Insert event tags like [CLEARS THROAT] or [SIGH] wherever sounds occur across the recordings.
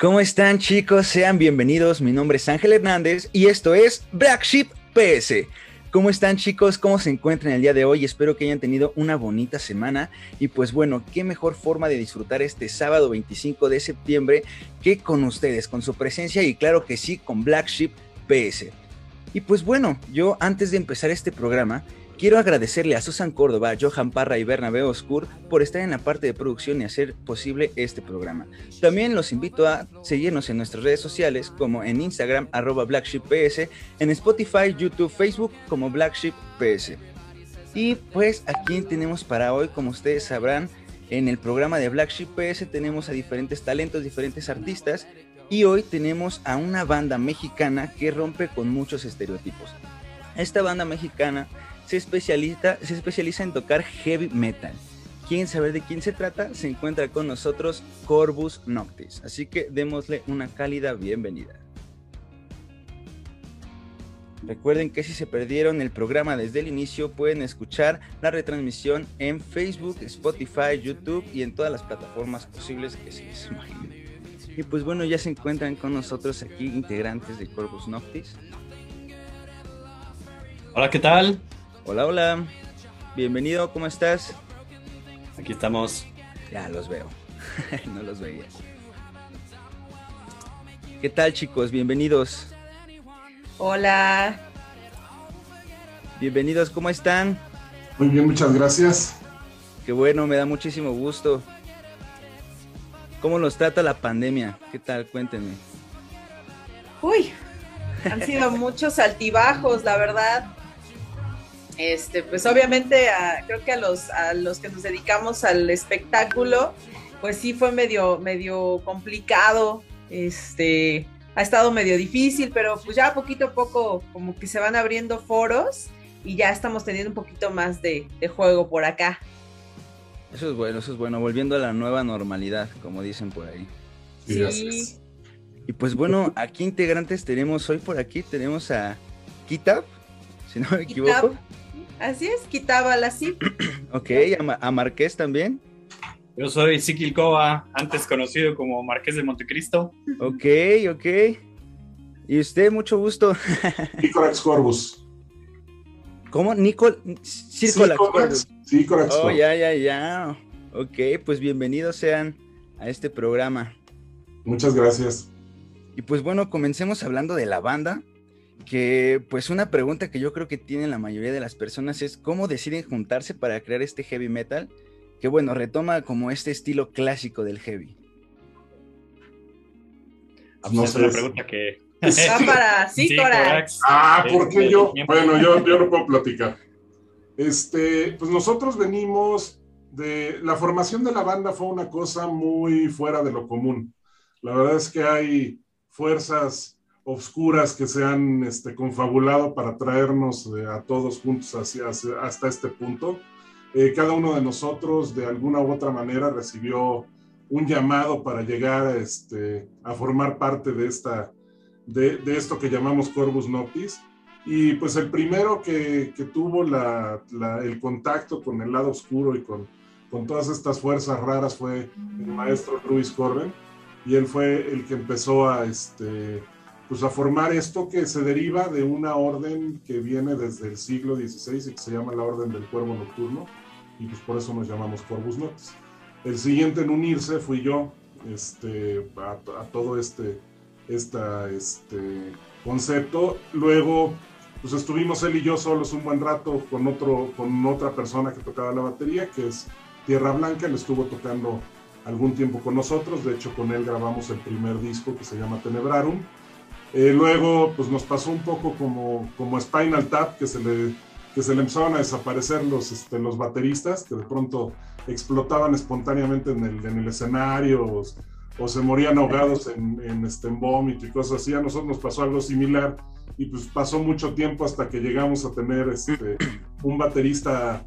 ¿Cómo están chicos? Sean bienvenidos. Mi nombre es Ángel Hernández y esto es Black Sheep PS. ¿Cómo están chicos? ¿Cómo se encuentran el día de hoy? Espero que hayan tenido una bonita semana. Y pues bueno, qué mejor forma de disfrutar este sábado 25 de septiembre que con ustedes, con su presencia y claro que sí, con Black Sheep PS. Y pues bueno, yo antes de empezar este programa, quiero agradecerle a Susan Córdoba, Johan Parra y Bernabé Oscur por estar en la parte de producción y hacer posible este programa. También los invito a seguirnos en nuestras redes sociales como en Instagram arroba BlackShipPS, en Spotify, YouTube, Facebook como BlackShipPS. Y pues aquí tenemos para hoy, como ustedes sabrán, en el programa de Black Sheep PS tenemos a diferentes talentos, diferentes artistas y hoy tenemos a una banda mexicana que rompe con muchos estereotipos. Esta banda mexicana se especializa, se especializa en tocar heavy metal. ¿Quieren saber de quién se trata? Se encuentra con nosotros Corvus Noctis. Así que démosle una cálida bienvenida. Recuerden que si se perdieron el programa desde el inicio, pueden escuchar la retransmisión en Facebook, Spotify, YouTube y en todas las plataformas posibles que se les imaginen. Y pues bueno, ya se encuentran con nosotros aquí integrantes de Corvus Noctis. Hola, ¿qué tal? Hola, hola. Bienvenido, ¿cómo estás? Aquí estamos. Ya los veo. [LAUGHS] no los veía. ¿Qué tal, chicos? Bienvenidos. Hola, Bienvenidos, ¿cómo están? Muy bien, muchas gracias. Qué bueno, me da muchísimo gusto. ¿Cómo nos trata la pandemia? ¿Qué tal? Cuéntenme. uy, han sido muchos altibajos, la verdad. Este, pues obviamente a- creo que a los, a los que nos dedicamos al espectáculo, pues sí fue medio, medio complicado. Este, ha estado medio difícil, pero pues ya poquito a poco como que se van abriendo foros y ya estamos teniendo un poquito más de, de juego por acá. Eso es bueno, eso es bueno. Volviendo a la nueva normalidad, como dicen por ahí. Sí, es. Y pues bueno, aquí integrantes tenemos, hoy por aquí tenemos a Kitab, si no me equivoco. Así es, quitaba la sí. [CLEARS THROAT] Ok, a, a Marqués también. Yo soy Sikil Kova, antes conocido como Marqués de Montecristo. Ok, ok. Y usted, mucho gusto. [LAUGHS] Nicorax Corvus. ¿Cómo? Nicol... Circolax. Corax. Sí, Corax Oh, ya, ya, ya. Ok, pues bienvenidos sean a este programa. Muchas gracias. Y pues bueno, comencemos hablando de la banda. Que pues una pregunta que yo creo que tienen la mayoría de las personas es cómo deciden juntarse para crear este heavy metal. Que bueno, retoma como este estilo clásico del heavy. Ah, No pues esa sé. es la pregunta que. [LAUGHS] Va para sí, Cora. Corax. Ah, ¿por qué Este, yo? Bueno, yo, yo no puedo platicar. Este, pues nosotros venimos de. La formación de la banda fue una cosa muy fuera de lo común. La verdad es que hay fuerzas obscuras que se han este, confabulado para traernos eh, a todos juntos hacia, hacia- hasta este punto. Eh, cada uno de nosotros, de alguna u otra manera, recibió un llamado para llegar este, a formar parte de esta, de, de esto que llamamos Corvus Noctis. Y pues el primero que, que tuvo la- la- el contacto con el lado oscuro y con, con todas estas fuerzas raras fue el maestro Luis Corben. Y él fue el que empezó a, este, pues a formar esto que se deriva de una orden que viene desde el siglo XVI y que se llama la Orden del Cuervo Nocturno. Y pues por eso nos llamamos Corvus Noctis. El siguiente en unirse fui yo este, a, a todo este, esta, este concepto. Luego, pues estuvimos él y yo solos un buen rato con, otro, con otra persona que tocaba la batería, que es Tierra Blanca. Él estuvo tocando algún tiempo con nosotros. De hecho, con él grabamos el primer disco que se llama Tenebrarum. Eh, luego, pues nos pasó un poco como, como Spinal Tap, que se le, que se le empezaron a desaparecer los, este, los bateristas, que de pronto explotaban espontáneamente en el, en el escenario o, o se morían ahogados en, en, este, en vómito y cosas así. A nosotros nos pasó algo similar y pues pasó mucho tiempo hasta que llegamos a tener este, un baterista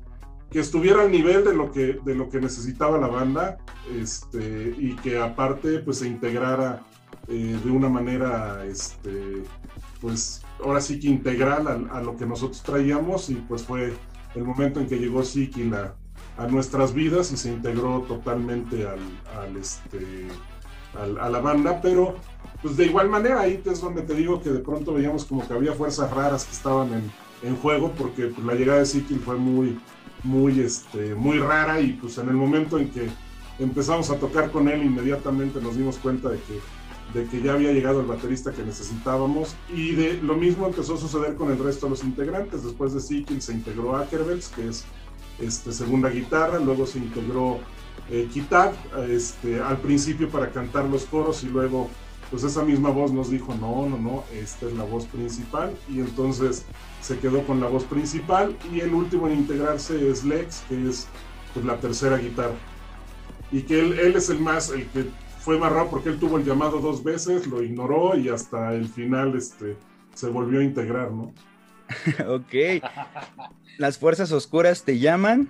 que estuviera al nivel de lo que, de lo que necesitaba la banda este, y que aparte pues se integrara eh, de una manera, este, pues ahora sí que integral a, lo que nosotros traíamos y pues fue el momento en que llegó Siki a, nuestras vidas y se integró totalmente al, este, a la banda, pero pues de igual manera ahí es donde te digo que de pronto veíamos como que había fuerzas raras que estaban en, en juego porque pues, la llegada de Siki fue muy, muy, este, muy rara y pues en el momento en que empezamos a tocar con él inmediatamente nos dimos cuenta de que de que ya había llegado el baterista que necesitábamos y de lo mismo empezó a suceder con el resto de los integrantes. Después de Sikil se integró Ackerbels, que es este, segunda guitarra, luego se integró eh, Kitab, este, al principio para cantar los coros y luego pues esa misma voz nos dijo, no, no, no, esta es la voz principal y entonces se quedó con la voz principal y el último en integrarse es Lex, que es pues, la tercera guitarra. Y que él, él es el más, el que fue más raro porque él tuvo el llamado dos veces, lo ignoró y hasta el final este, se volvió a integrar, ¿no? [LAUGHS] ok. Las fuerzas oscuras te llaman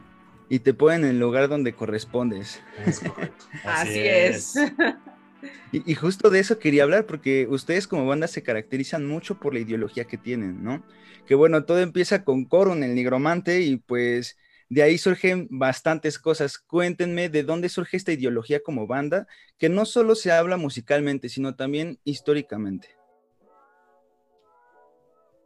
y te ponen en el lugar donde correspondes. Es correcto. [LAUGHS] Así, Así es. es. Y, y, justo de eso quería hablar, porque ustedes como banda se caracterizan mucho por la ideología que tienen, ¿no? Que bueno, todo empieza con Corun, el nigromante, y pues de ahí surgen bastantes cosas. Cuéntenme de dónde surge esta ideología como banda, que no solo se habla musicalmente, sino también históricamente.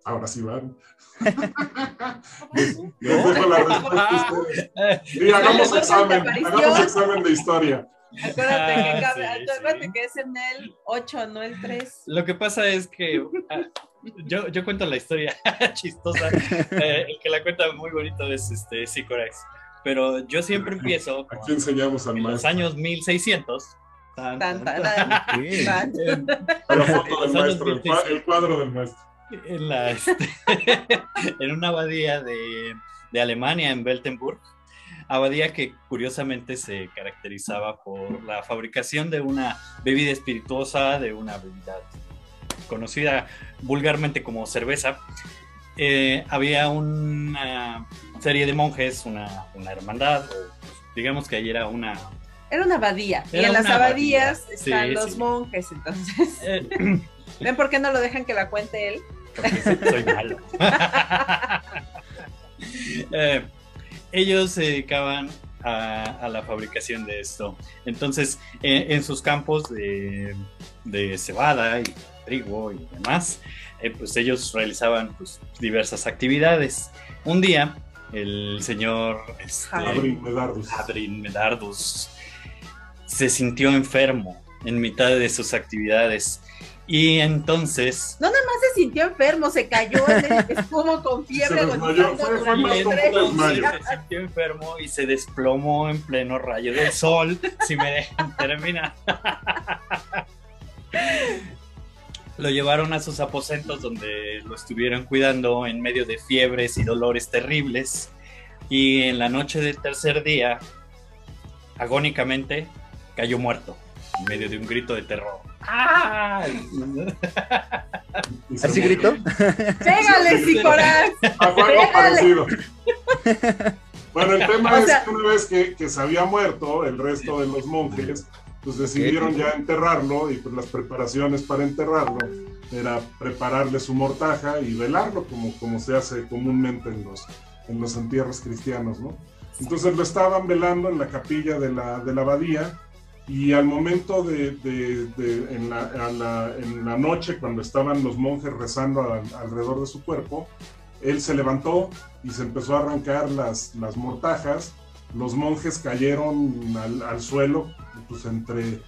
Ahora sí van. [LAUGHS] Les, les dejo la respuesta a ustedes. [LAUGHS] Y hagamos examen, hagamos examen de historia. Acuérdate, que, ah, sí, acuérdate sí. que es en el 8, no el 3. Lo que pasa es que [LAUGHS] yo, yo cuento la historia [LAUGHS] chistosa. [LAUGHS] Eh, el que la cuenta muy bonito es este Sicorex. Pero yo siempre empiezo. Aquí enseñamos al en los años 1600. Tan, tan, tan, tan. [LAUGHS] La foto del maestro, el, el, cuadro del maestro. En, la, este, en una abadía de, de Alemania, en Beltenburg abadía que curiosamente se caracterizaba por la fabricación de una bebida espirituosa, de una bebida conocida vulgarmente como cerveza. Eh, había una serie de monjes, una, una hermandad, o digamos que ahí era una... Era una abadía, era y en las abadías abadía. están sí, los sí. monjes, entonces... Eh, [CLEARS THROAT] ¿Ven por qué no lo dejan que la cuente él? Porque soy malo. [LAUGHS] eh, ellos se dedicaban a, a, la fabricación de esto. Entonces, en, en sus campos de, de, cebada y trigo y demás, eh, pues ellos realizaban pues, diversas actividades. Un día, el señor este, Adrin Medardus. Adrin Medardus se sintió enfermo en mitad de sus actividades y entonces. No, nada más se sintió enfermo, se cayó en el [LAUGHS] espumo con fiebre. Se desmayó, fue, fue más como Se sintió enfermo y se desplomó en pleno rayo del sol. si me dejan terminar. [LAUGHS] lo llevaron a sus aposentos donde lo estuvieron cuidando en medio de fiebres y dolores terribles. Y en la noche del tercer día, agónicamente, cayó muerto en medio de un grito de terror. ¡Ah! ¿Así gritó? ¡Pégale, Sicoraz! A algo parecido. Bueno, el tema o es que una vez que, que, se había muerto, el resto de los monjes, pues decidieron ya enterrarlo y pues las preparaciones para enterrarlo era prepararle su mortaja y velarlo como, como se hace comúnmente en los, en los entierros cristianos, ¿no? Entonces lo estaban velando en la capilla de la, de la abadía y al momento de, de, de en, la, la, en, la, noche, cuando estaban los monjes rezando a, alrededor de su cuerpo, él se levantó y se empezó a arrancar las, las mortajas. Los monjes cayeron al, al suelo, pues entre,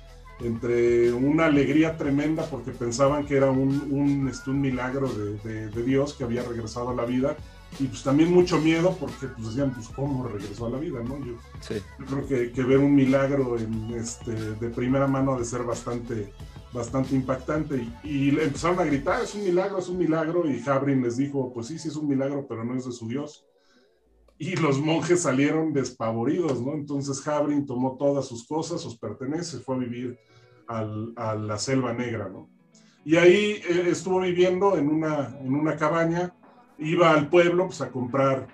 entre, una alegría tremenda porque pensaban que era un, un, este, un milagro de, Dios que había regresado a la vida y pues también mucho miedo porque pues decían, pues cómo regresó a la vida, ¿no? Yo, sí. yo creo que, que, ver un milagro en, este, de primera mano ha de ser bastante, bastante impactante y, y, empezaron a gritar, es un milagro, es un milagro y Jabrin les dijo, pues sí, sí es un milagro, pero no es de su Dios. [LAUGHS] Y los monjes salieron despavoridos, ¿no? Entonces Jabrin tomó todas sus cosas, sus pertenencias, fue a vivir a la selva negra, ¿no? Y ahí eh, estuvo viviendo en una, en una cabaña, iba al pueblo pues, a comprar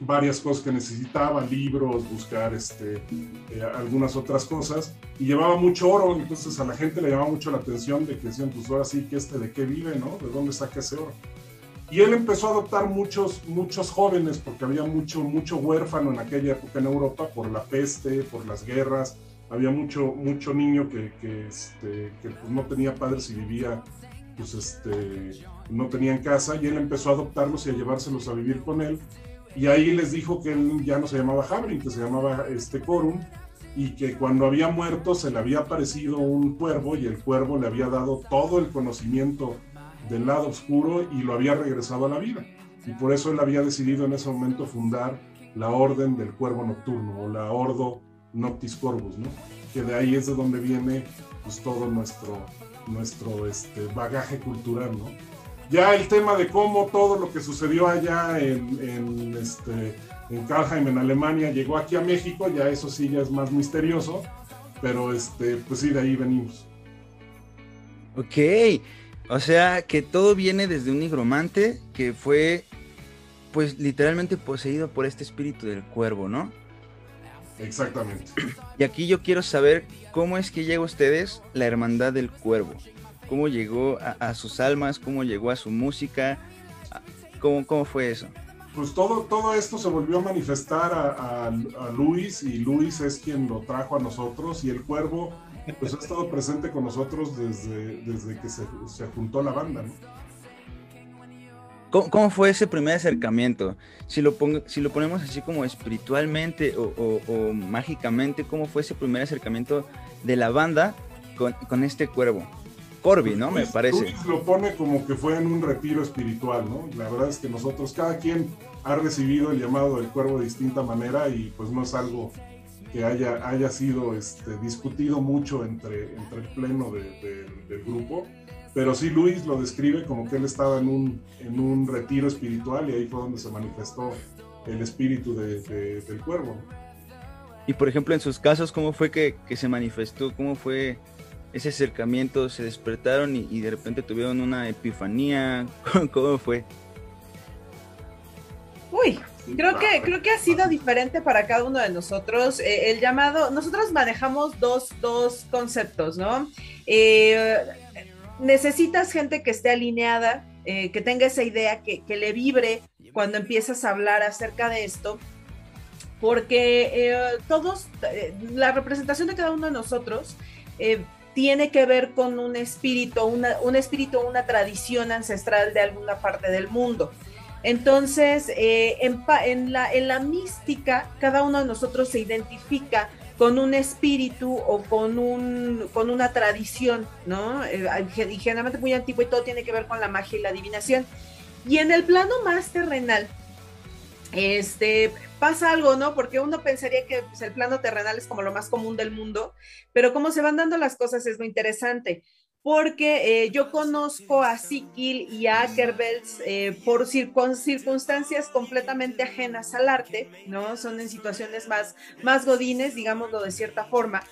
varias cosas que necesitaba, libros, buscar este, eh, algunas otras cosas, y llevaba mucho oro, entonces a la gente le llamaba mucho la atención de que decían, pues ahora sí que este de qué vive, ¿no? ¿De dónde saca ese oro? Y él empezó a adoptar muchos, muchos jóvenes, porque había mucho, mucho huérfano en aquella época en Europa por la peste, por las guerras, había mucho, mucho niño que, este, pues, no tenía padres y vivía, pues este, no tenía en casa, y él empezó a adoptarlos y a llevárselos a vivir con él, y ahí les dijo que él ya no se llamaba Habrin, que se llamaba este Corum, y que cuando había muerto se le había aparecido un cuervo y el cuervo le había dado todo el conocimiento del lado oscuro y lo había regresado a la vida. Y por eso él había decidido en ese momento fundar la Orden del Cuervo Nocturno o la Ordo Noctis Corvus, ¿no? que de ahí es de donde viene pues, todo nuestro, nuestro este, bagaje cultural. ¿no? Ya el tema de cómo todo lo que sucedió allá en, en, este, en Kalheim, en Alemania, llegó aquí a México, ya eso sí ya es más misterioso, pero este, pues sí, de ahí venimos. Ok, o sea que todo viene desde un nigromante que fue, pues literalmente poseído por este espíritu del cuervo, ¿no? Exactamente. Y aquí yo quiero saber cómo es que llega a ustedes la hermandad del cuervo cómo llegó a, sus almas, cómo llegó a su música, cómo, cómo fue eso. Pues todo, todo esto se volvió a manifestar a, Luis y Luis es quien lo trajo a nosotros y el cuervo pues ha estado presente con nosotros desde, desde que se, se juntó la banda. ¿no? ¿Cómo, fue ese primer acercamiento? Si lo, si lo ponemos así como espiritualmente o, o, mágicamente, ¿cómo fue ese primer acercamiento de la banda con, con este cuervo? Corby, ¿no? Me parece. Luis lo pone como que fue en un retiro espiritual, ¿no? La verdad es que nosotros, cada quien ha recibido el llamado del cuervo de distinta manera y pues no es algo que haya, haya sido este, discutido mucho entre, entre el pleno del grupo, pero sí Luis lo describe como que él estaba en un, en un retiro espiritual y ahí fue donde se manifestó el espíritu del cuervo. Y por ejemplo, en sus casos, ¿cómo fue que, que se manifestó? ¿Cómo fue ese acercamiento, se despertaron y, de repente tuvieron una epifanía? [LAUGHS] ¿Cómo fue? Uy, creo que, creo que ha sido diferente para cada uno de nosotros. Eh, el llamado, nosotros manejamos dos, conceptos, ¿no? Eh, necesitas gente que esté alineada, eh, que tenga esa idea, que, que, le vibre cuando empiezas a hablar acerca de esto, porque todos, la representación de cada uno de nosotros tiene que ver con un espíritu, una, un espíritu, una tradición ancestral de alguna parte del mundo. Entonces, eh, en, la, mística, cada uno de nosotros se identifica con un espíritu o con, un, una tradición, ¿no? Eh, y generalmente muy antiguo y todo tiene que ver con la magia y la adivinación. Y en el plano más terrenal, este, pasa algo, ¿no? Porque uno pensaría que pues, el plano terrenal es como lo más común del mundo, pero cómo se van dando las cosas es lo interesante. Porque eh, yo conozco a Sikil y a Ackerbels eh, por circunstancias completamente ajenas al arte, ¿no? Son en situaciones más, más godines, digámoslo de cierta forma.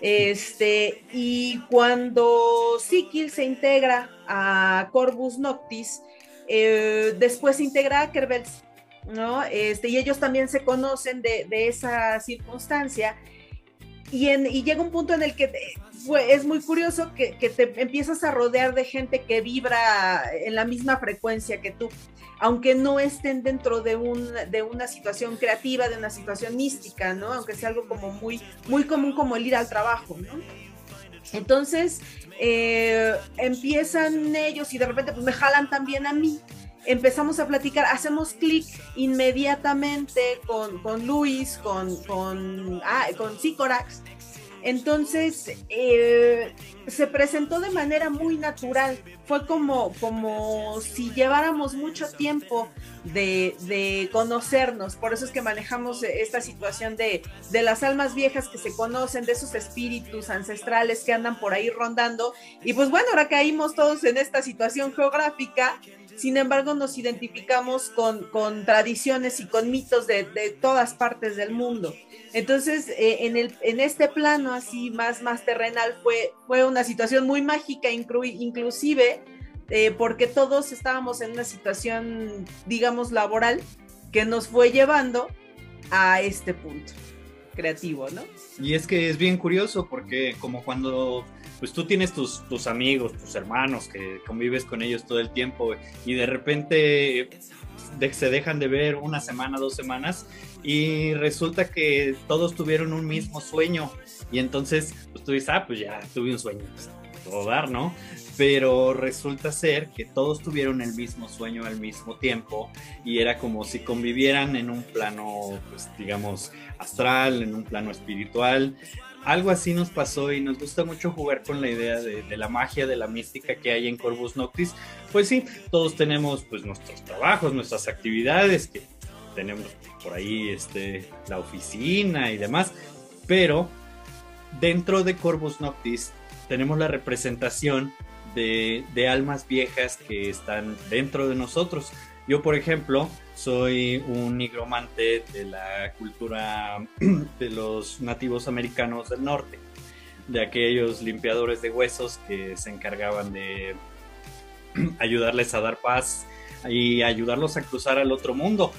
Este, y cuando Sikil se integra a Corvus Noctis, eh, después se integra a Ackerbels ¿no? Este, y ellos también se conocen de, esa circunstancia. Y, en, y, llega un punto en el que es muy curioso que, te empiezas a rodear de gente que vibra en la misma frecuencia que tú, aunque no estén dentro de, un, de una situación creativa, de una situación mística, ¿no? Aunque sea algo como muy, muy común como el ir al trabajo, ¿no? Entonces, eh, empiezan ellos y de repente pues me jalan también a mí empezamos a platicar, hacemos clic inmediatamente con, con Luis, con, con, ah, con Sicorax. Entonces, eh, se presentó de manera muy natural. Fue como, como si lleváramos mucho tiempo de, de, conocernos. Por eso es que manejamos esta situación de, de, las almas viejas que se conocen, de esos espíritus ancestrales que andan por ahí rondando. Y pues bueno, ahora caímos todos en esta situación geográfica sin embargo nos identificamos con, con tradiciones y con mitos de, de, todas partes del mundo. Entonces, eh, en, el, en este plano así más, más terrenal fue, fue una situación muy mágica, inclu inclusive eh, porque todos estábamos en una situación, digamos, laboral que nos fue llevando a este punto creativo, ¿no? Y es que es bien curioso porque como cuando pues tú tienes tus, tus amigos, tus hermanos que convives con ellos todo el tiempo y de repente se dejan de ver una semana, dos semanas y resulta que todos tuvieron un mismo sueño y entonces pues tú dices, ah, pues ya tuve un sueño, pues, todo dar, ¿no? pero resulta ser que todos tuvieron el mismo sueño al mismo tiempo y era como si convivieran en un plano, pues digamos, astral, en un plano espiritual. Algo así nos pasó y nos gusta mucho jugar con la idea de, la magia, de la mística que hay en Corvus Noctis. Pues sí, todos tenemos pues nuestros trabajos, nuestras actividades, que tenemos por ahí este, la oficina y demás, pero dentro de Corvus Noctis tenemos la representación de, almas viejas que están dentro de nosotros. Yo, por ejemplo, soy un nigromante de la cultura [CLEARS THROAT] de los nativos americanos del norte, de aquellos limpiadores de huesos que se encargaban de [CLEARS THROAT] ayudarles a dar paz y ayudarlos a cruzar al otro mundo.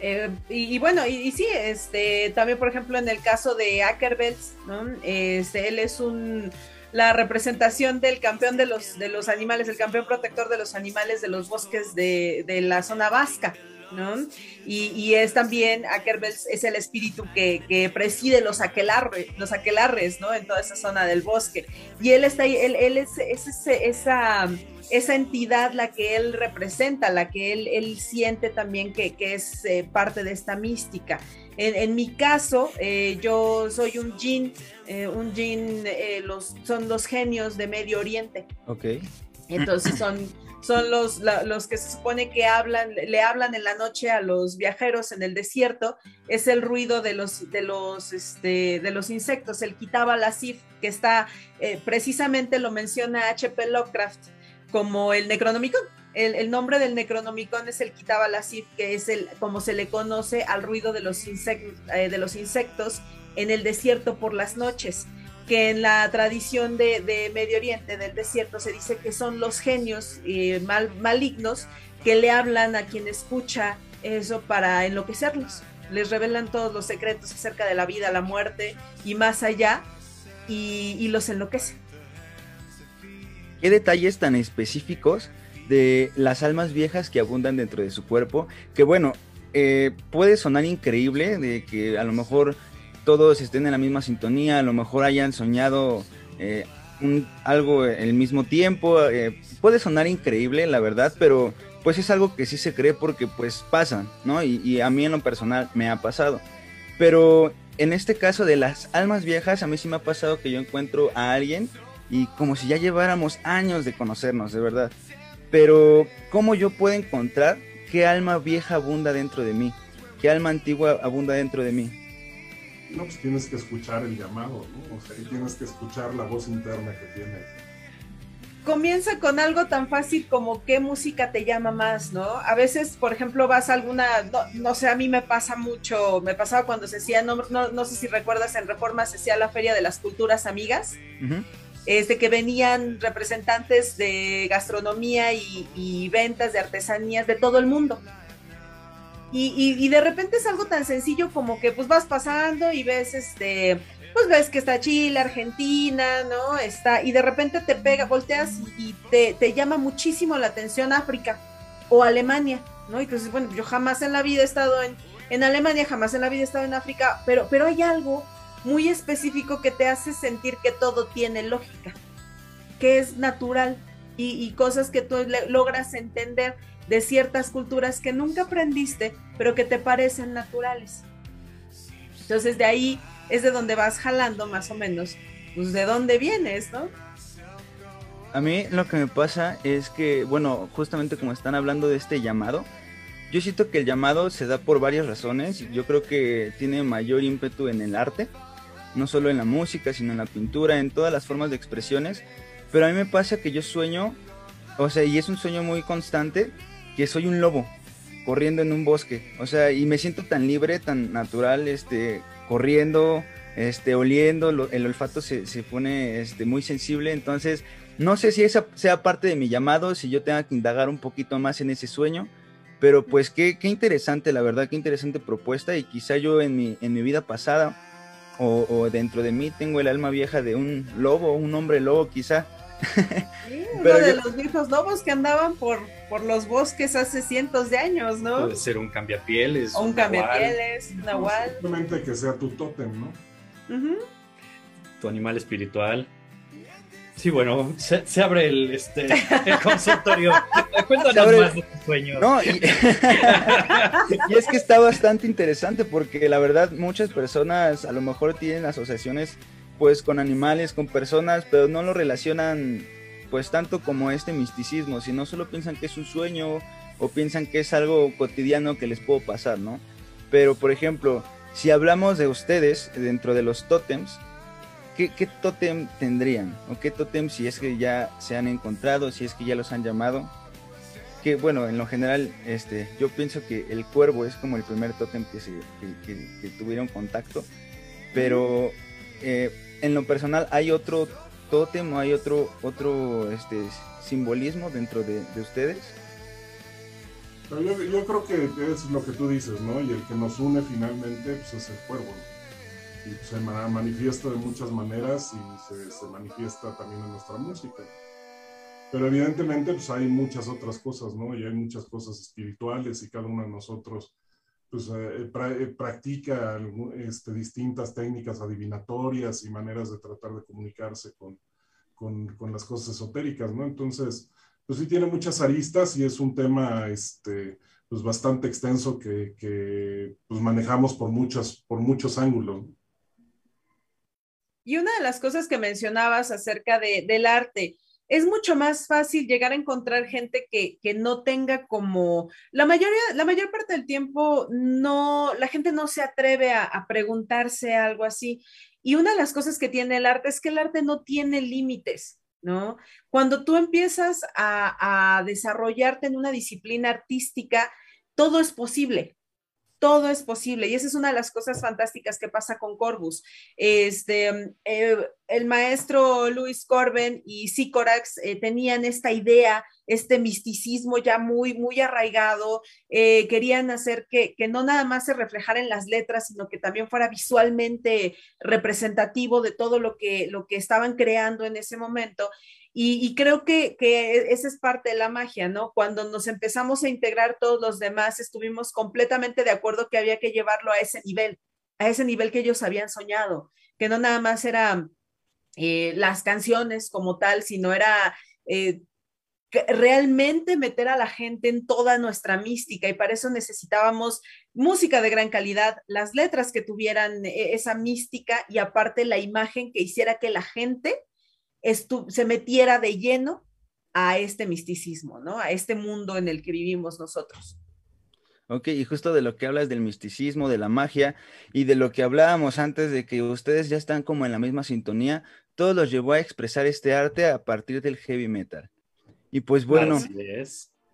Eh, y, bueno, y, sí, este, también por ejemplo en el caso de Ackerbels, este, él es un la representación del campeón de los, de los animales, el campeón protector de los animales de los bosques de, de la zona vasca. ¿no? Y, y, es también, Ackerbels es el espíritu que, que preside los, aquelarre, los aquelarres, ¿no? En toda esa zona del bosque. Y él está ahí, él, él es, es esa, esa entidad la que él representa, la que él, él siente también que, que es eh, parte de esta mística. En, en mi caso, eh, yo soy un jin eh, un jin, eh, los, son los genios de Medio Oriente. Ok. Entonces son, son los, los que se supone que hablan, le hablan en la noche a los viajeros en el desierto, es el ruido de los, de los, este, de los insectos, el la sif, que está, eh, precisamente lo menciona H.P. Lovecraft como el Necronomicon. El, nombre del Necronomicon es el Sif, que es el, como se le conoce al ruido de los, insectos, de los insectos en el desierto por las noches, que en la tradición de, Medio Oriente, del desierto, se dice que son los genios eh, mal, malignos que le hablan a quien escucha eso para enloquecerlos. Les revelan todos los secretos acerca de la vida, la muerte y más allá, y, los enloquecen. ¿Qué detalles tan específicos de las almas viejas que abundan dentro de su cuerpo? Que bueno, eh, puede sonar increíble de que a lo mejor todos estén en la misma sintonía, a lo mejor hayan soñado eh, algo el mismo tiempo. Eh, puede sonar increíble, la verdad, pero pues es algo que sí se cree porque pues pasa, ¿no? Y, a mí en lo personal me ha pasado. Pero en este caso de las almas viejas, a mí sí me ha pasado que yo encuentro a alguien y como si ya lleváramos años de conocernos, de verdad. Pero ¿cómo yo puedo encontrar qué alma vieja abunda dentro de mí? ¿Qué alma antigua abunda dentro de mí? No, pues tienes que escuchar el llamado, ¿no? O sea, tienes que escuchar la voz interna que tienes. Comienza con algo tan fácil como qué música te llama más, ¿no? A veces, por ejemplo, vas a alguna, no, sé, a mí me pasa mucho, me pasaba cuando se hacía, no, no, sé si recuerdas, en Reforma se hacía la Feria de las Culturas Amigas. Este, que venían representantes de gastronomía y ventas de artesanías de todo el mundo. Y, de repente es algo tan sencillo como que pues vas pasando y ves este, pues ves que está Chile, Argentina, ¿no? Está, y de repente te pega, volteas y, te, llama muchísimo la atención África o Alemania, ¿no? Y entonces, bueno, yo jamás en la vida he estado en, en Alemania, jamás en la vida he estado en África, pero, pero hay algo muy específico que te hace sentir que todo tiene lógica, que es natural y, cosas que tú logras entender de ciertas culturas que nunca aprendiste, pero que te parecen naturales. Entonces de ahí es de donde vas jalando más o menos, pues de dónde vienes, ¿no? A mí lo que me pasa es que, bueno, justamente como están hablando de este llamado, yo siento que el llamado se da por varias razones. Yo creo que tiene mayor ímpetu en el arte, no solo en la música, sino en la pintura, en todas las formas de expresiones. Pero a mí me pasa que yo sueño o sea, y es un sueño muy constante, que soy un lobo corriendo en un bosque, o sea, y me siento tan libre, tan natural, este, corriendo, este, oliendo, el olfato se, se pone este, muy sensible, entonces no sé si esa sea parte de mi llamado, si yo tenga que indagar un poquito más en ese sueño, pero pues qué, qué interesante, la verdad, qué interesante propuesta. Y quizá yo en mi, en mi vida pasada o, dentro de mí tengo el alma vieja de un lobo, un hombre lobo quizá. [LAUGHS] uno de los viejos lobos que andaban por, por los bosques hace cientos de años, ¿no? Puede ser un cambiapieles. O un, cambiapieles, un nahual. Simplemente que sea tu tótem, ¿no? Tu animal espiritual. Sí, bueno, se, abre el, este, el [LAUGHS] consultorio. Cuéntanos más de tu sueño. No, y, [LAUGHS] y, es que está bastante interesante porque la verdad muchas personas a lo mejor tienen asociaciones pues con animales, con personas, pero no lo relacionan pues tanto como este misticismo, sino solo piensan que es un sueño o piensan que es algo cotidiano que les puedo pasar, ¿no? Pero por ejemplo, si hablamos de ustedes dentro de los tótems, ¿qué, ¿qué, tótem tendrían? ¿O qué tótem si es que ya se han encontrado, si es que ya los han llamado? Que bueno, en lo general, este, yo pienso que el cuervo es como el primer tótem que, se, que, tuvieron contacto, pero eh, en lo personal hay otro tótem o hay otro, otro este, simbolismo dentro de, ustedes. Yo, yo, creo que es lo que tú dices, ¿no? Y el que nos une finalmente pues, es el cuervo, ¿no? Se manifiesta de muchas maneras y se, manifiesta también en nuestra música. Pero evidentemente pues hay muchas otras cosas, ¿no? Y hay muchas cosas espirituales y cada uno de nosotros pues eh, eh, practica este, distintas técnicas adivinatorias y maneras de tratar de comunicarse con, con, con, las cosas esotéricas, ¿no? Entonces, pues sí tiene muchas aristas y es un tema este, pues bastante extenso que, que pues manejamos por, muchas, por muchos ángulos. Y una de las cosas que mencionabas acerca de, del arte, es mucho más fácil llegar a encontrar gente que, que, no tenga como, la mayoría, la mayor parte del tiempo, no, la gente no se atreve a, a preguntarse algo así. Y una de las cosas que tiene el arte es que el arte no tiene límites. ¿No? Cuando tú empiezas a, a desarrollarte en una disciplina artística, todo es posible, todo es posible y esa es una de las cosas fantásticas que pasa con Corbus. Este, eh, el maestro Luis Corben y Sicorax eh, tenían esta idea, este misticismo ya muy, muy arraigado, eh, querían hacer que, que, no nada más se reflejara en las letras, sino que también fuera visualmente representativo de todo lo que, lo que estaban creando en ese momento. Y, creo que, que, esa es parte de la magia, ¿no? Cuando nos empezamos a integrar todos los demás, estuvimos completamente de acuerdo que había que llevarlo a ese nivel, a ese nivel que ellos habían soñado, que no nada más eran eh, las canciones como tal, sino era eh, realmente meter a la gente en toda nuestra mística y para eso necesitábamos música de gran calidad, las letras que tuvieran eh, esa mística y aparte la imagen que hiciera que la gente se metiera de lleno a este misticismo, ¿no? A este mundo en el que vivimos nosotros. Ok, y justo de lo que hablas del misticismo, de la magia y de lo que hablábamos antes de que ustedes ya están como en la misma sintonía, todo los llevó a expresar este arte a partir del heavy metal. Y pues bueno,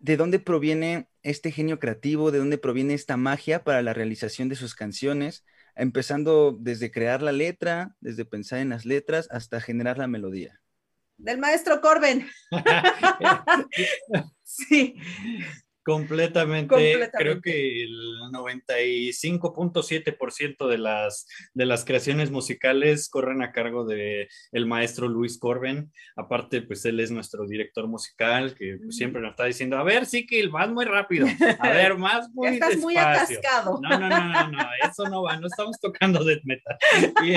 ¿de dónde proviene este genio creativo? ¿De dónde proviene esta magia para la realización de sus canciones? Empezando desde crear la letra, desde pensar en las letras, hasta generar la melodía. Del maestro Corben. [LAUGHS] [LAUGHS] sí. Completamente, Creo que el 95.7% de las, de las creaciones musicales corren a cargo de el maestro Luis Corben. Aparte, pues él es nuestro director musical que siempre nos está diciendo, a ver, sí que vas muy rápido, [LAUGHS] a ver, más muy Estás muy atascado. No, no, no, no, no, eso no va, no estamos tocando death metal. y,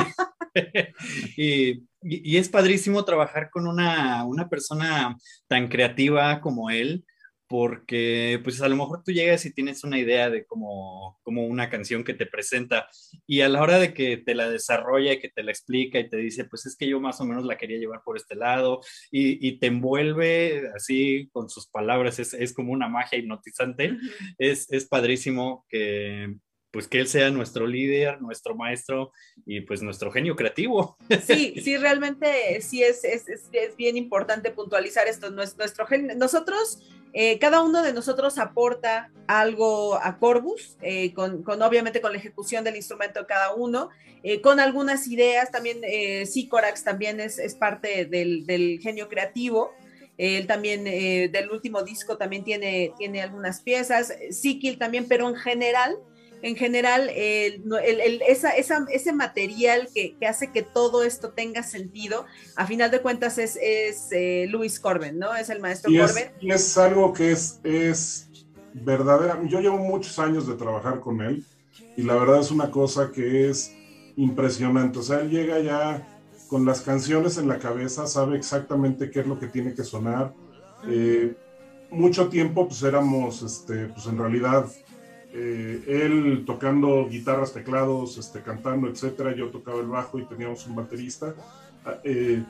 [LAUGHS] y, es padrísimo trabajar con una, una persona tan creativa como él porque pues a lo mejor tú llegas y tienes una idea de como, como una canción que te presenta y a la hora de que te la desarrolla y que te la explica y te dice, pues es que yo más o menos la quería llevar por este lado y, y te envuelve así con sus palabras, es, es como una magia hipnotizante, es, es padrísimo que, pues que él sea nuestro líder, nuestro maestro y pues nuestro genio creativo. Sí, [LAUGHS] sí, realmente sí es, es, es, es bien importante puntualizar esto. Nuestro, genio, nosotros, eh, cada uno de nosotros aporta algo a Corbus, eh, con, obviamente con la ejecución del instrumento de cada uno, eh, con algunas ideas, también Sicorax también es, es parte del, del, genio creativo. Él también del último disco también tiene, tiene algunas piezas, Sikil también, pero en general en general, el, el, el, esa, esa, ese material que, que, hace que todo esto tenga sentido, a final de cuentas es, es eh, Luis Corben, ¿no? Es el maestro y Corben. Es, y es algo que es, es verdadera. Yo llevo muchos años de trabajar con él y la verdad es una cosa que es impresionante. O sea, él llega ya con las canciones en la cabeza, sabe exactamente qué es lo que tiene que sonar. Eh, mucho tiempo, pues éramos, este, pues en realidad eh, él tocando guitarras, teclados, este, cantando, etcétera. Yo tocaba el bajo y teníamos un baterista. Eh,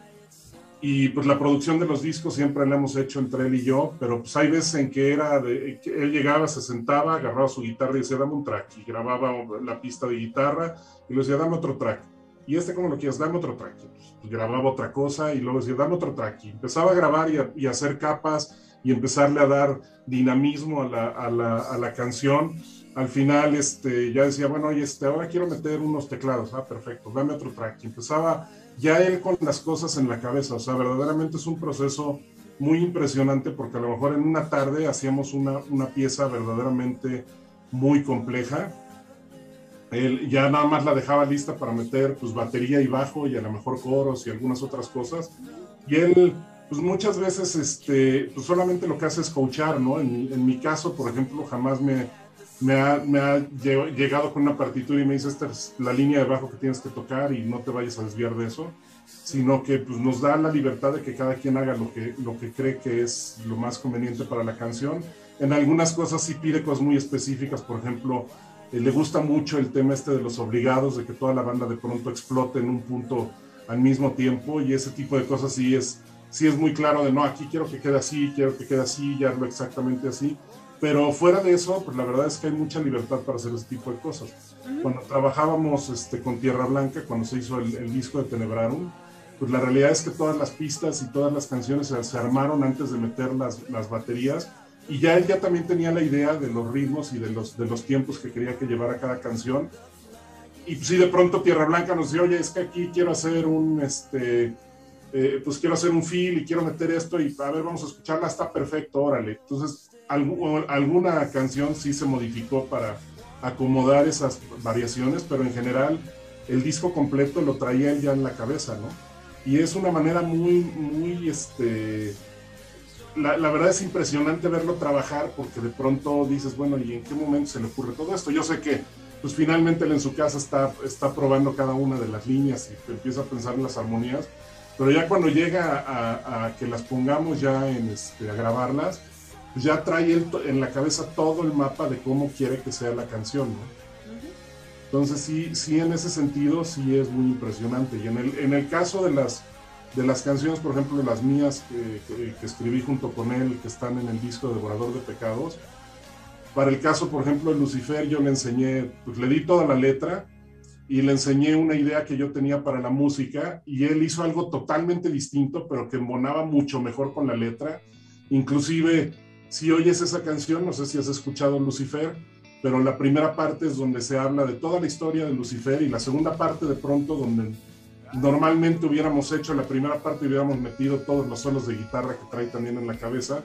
y pues la producción de los discos siempre la hemos hecho entre él y yo, pero pues hay veces en que era de que él llegaba, se sentaba, agarraba su guitarra y decía, dame un track, y grababa la pista de guitarra y le decía, dame otro track. Y este, como lo quieres? Dame otro track. Pues, grababa otra cosa y luego decía, dame otro track. Y empezaba a grabar y, a, y hacer capas y empezarle a dar dinamismo a la canción. Al final este, ya decía, bueno, oye, este, ahora quiero meter unos teclados. Ah, perfecto, dame otro track. Y empezaba ya él con las cosas en la cabeza. O sea, verdaderamente es un proceso muy impresionante porque a lo mejor en una tarde hacíamos una, una pieza verdaderamente muy compleja. Él ya nada más la dejaba lista para meter pues batería y bajo y a lo mejor coros y algunas otras cosas. Y él pues muchas veces este, pues solamente lo que hace es coachar, ¿no? En, en mi caso, por ejemplo, jamás me, me, ha, me, ha, llegado con una partitura y me dice, esta es la línea de bajo que tienes que tocar y no te vayas a desviar de eso, sino que pues, nos da la libertad de que cada quien haga lo que, lo que cree que es lo más conveniente para la canción. En algunas cosas sí pide cosas muy específicas, por ejemplo, eh, le gusta mucho el tema este de los obligados, de que toda la banda de pronto explote en un punto al mismo tiempo y ese tipo de cosas sí es sí es muy claro de no, aquí quiero que quede así, quiero que quede así, ya lo exactamente así. Pero fuera de eso, pues la verdad es que hay mucha libertad para hacer ese tipo de cosas. Uh -huh. Cuando trabajábamos este, con Tierra Blanca, cuando se hizo el, el, disco de Tenebrarum, pues la realidad es que todas las pistas y todas las canciones se, se armaron antes de meter las, las, baterías y ya él ya también tenía la idea de los ritmos y de los, de los tiempos que quería que llevara cada canción. Y pues, si de pronto Tierra Blanca nos dice, oye, es que aquí quiero hacer un, este, eh, pues quiero hacer un feel y quiero meter esto y a ver, vamos a escucharla, está perfecto, órale. Entonces, alg alguna canción sí se modificó para acomodar esas variaciones, pero en general el disco completo lo traía él ya en la cabeza, ¿no? Y es una manera muy, muy, este... La, la, verdad es impresionante verlo trabajar porque de pronto dices, bueno, ¿y en qué momento se le ocurre todo esto? Yo sé que pues finalmente él en su casa está, está probando cada una de las líneas y empieza a pensar en las armonías, pero ya cuando llega a, a que las pongamos ya en este, a grabarlas, pues ya trae en la cabeza todo el mapa de cómo quiere que sea la canción. Entonces sí, sí en ese sentido sí es muy impresionante. Y en el, en el caso de las, de las canciones, por ejemplo, las mías que, escribí junto con él, que están en el disco Devorador de Pecados, para el caso, por ejemplo, de Lucifer, yo le enseñé, pues le di toda la letra y le enseñé una idea que yo tenía para la música y él hizo algo totalmente distinto, pero que embonaba mucho mejor con la letra. Inclusive, si oyes esa canción, no sé si has escuchado Lucifer, pero la primera parte es donde se habla de toda la historia de Lucifer y la segunda parte de pronto donde normalmente hubiéramos hecho la primera parte y hubiéramos metido todos los solos de guitarra que trae también en la cabeza.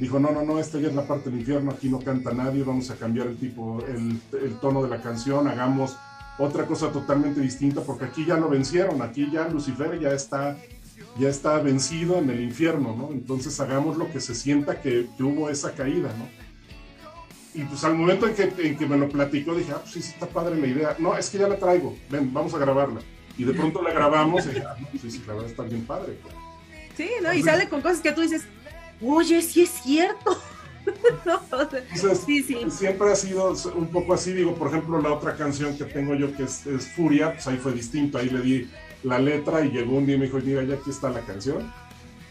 Dijo, no, no, no, esta ya es la parte del infierno, aquí no canta nadie, vamos a cambiar el tipo, el, el tono de la canción, hagamos otra cosa totalmente distinta, porque aquí ya lo vencieron, aquí ya Lucifer ya está, ya está vencido en el infierno, ¿no? Entonces hagamos lo que se sienta que, que hubo esa caída, ¿no? Y pues al momento en que, en que me lo platicó, dije, ah, pues sí, está padre la idea. No, es que ya la traigo, ven, vamos a grabarla. Y de pronto la grabamos y dije, ah, sí, sí, la verdad está bien padre. Pues. Sí, ¿no? Y sale con cosas que tú dices, oye, sí es cierto. [LAUGHS] no, Entonces, sí, sí. siempre ha sido un poco así, digo, por ejemplo, la otra canción que tengo yo que es, es, Furia, pues ahí fue distinto, ahí le di la letra y llegó un día y me dijo, mira, ya aquí está la canción.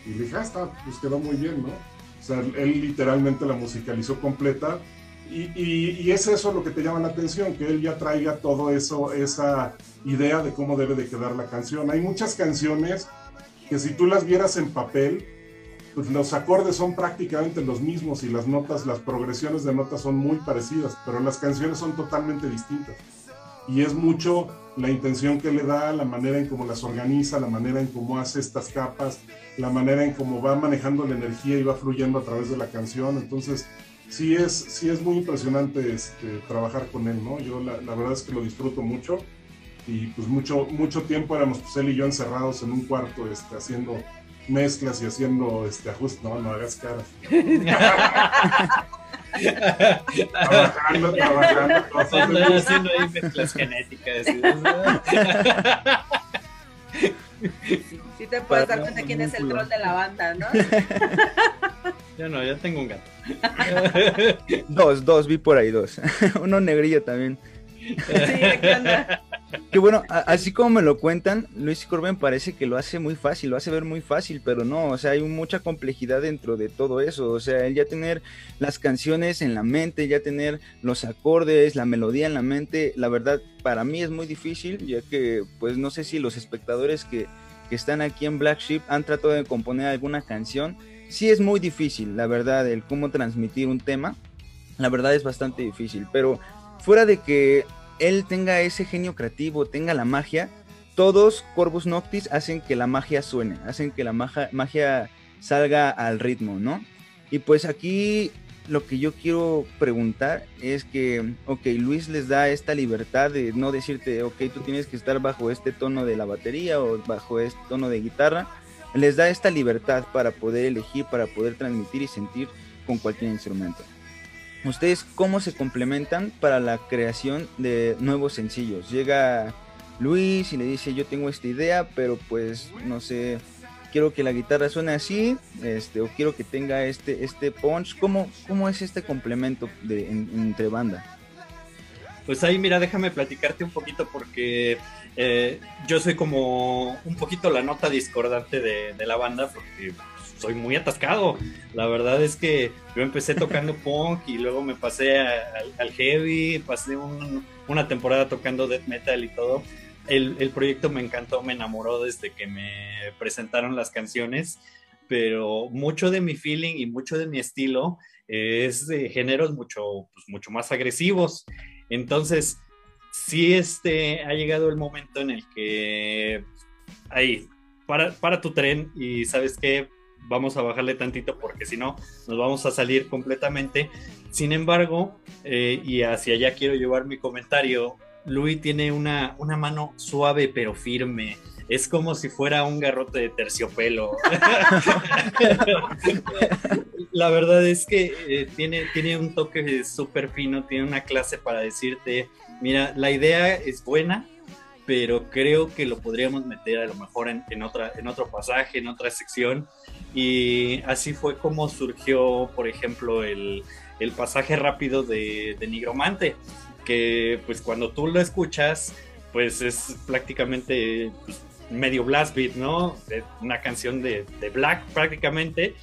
Y le dije, ah, está, pues quedó muy bien, ¿no? O sea, él literalmente la musicalizó completa Y, es eso lo que te llama la atención, que él ya traiga todo eso, esa idea de cómo debe de quedar la canción. Hay muchas canciones que si tú las vieras en papel, pues los acordes son prácticamente los mismos y las notas, las progresiones de notas son muy parecidas, pero las canciones son totalmente distintas. Y es mucho la intención que le da, la manera en cómo las organiza, la manera en cómo hace estas capas, la manera en cómo va manejando la energía y va fluyendo a través de la canción. Entonces, sí es, sí es muy impresionante este, trabajar con él, ¿no? Yo la, la, verdad es que lo disfruto mucho y pues mucho, mucho tiempo éramos pues, él y yo encerrados en un cuarto este, haciendo mezclas y haciendo este ajustes, no, no hagas caras. [LAUGHS] trabajando, trabajando. Haciendo, haciendo ahí mezclas genéticas. Sí, te puedes dar cuenta quién es el troll de la banda, ¿no? Yo no, ya tengo un gato. dos, dos, vi por ahí dos. [LAUGHS] Uno negrillo también. [LAUGHS] Que bueno, así como me lo cuentan, Luis Corben parece que lo hace muy fácil, lo hace ver muy fácil, pero no, o sea, hay mucha complejidad dentro de todo eso, o sea, el ya tener las canciones en la mente, ya tener los acordes, la melodía en la mente, la verdad, para mí es muy difícil, ya que, pues, no sé si los espectadores que, que están aquí en Black Sheep han tratado de componer alguna canción, sí es muy difícil, la verdad, el cómo transmitir un tema, la verdad es bastante difícil, pero fuera de que él tenga ese genio creativo, tenga la magia, todos Corvus Noctis hacen que la magia suene, hacen que la magia, salga al ritmo, ¿no? Y pues aquí lo que yo quiero preguntar es que, ok, Luis les da esta libertad de no decirte, ok, tú tienes que estar bajo este tono de la batería o bajo este tono de guitarra, les da esta libertad para poder elegir, para poder transmitir y sentir con cualquier instrumento. ¿Ustedes cómo se complementan para la creación de nuevos sencillos? Llega Luis y le dice yo tengo esta idea, pero pues no sé, quiero que la guitarra suene así, este, o quiero que tenga este, este punch. ¿Cómo, cómo es este complemento de, entre banda? Pues ahí mira, déjame platicarte un poquito porque eh, yo soy como un poquito la nota discordante de, de la banda, porque soy muy atascado. La verdad es que yo empecé tocando [LAUGHS] punk y luego me pasé al heavy, pasé una temporada tocando death metal y todo. El, el, proyecto me encantó, me enamoró desde que me presentaron las canciones, pero mucho de mi feeling y mucho de mi estilo es de géneros mucho, pues, mucho más agresivos. Entonces, sí este, ha llegado el momento en el que ahí, para, para tu tren y sabes que vamos a bajarle tantito porque si no nos vamos a salir completamente. Sin embargo, eh, y hacia allá quiero llevar mi comentario, Luis tiene una, una mano suave pero firme. Es como si fuera un garrote de terciopelo. [LAUGHS] La verdad es que eh, tiene, tiene un toque súper fino, tiene una clase para decirte, mira, la idea es buena, pero creo que lo podríamos meter a lo mejor en, otra, en otro pasaje, en otra sección. Y así fue como surgió, por ejemplo, el, pasaje rápido de, de, Nigromante, que pues cuando tú lo escuchas, pues es prácticamente pues, medio blast beat, ¿no? una canción de, de, Black prácticamente.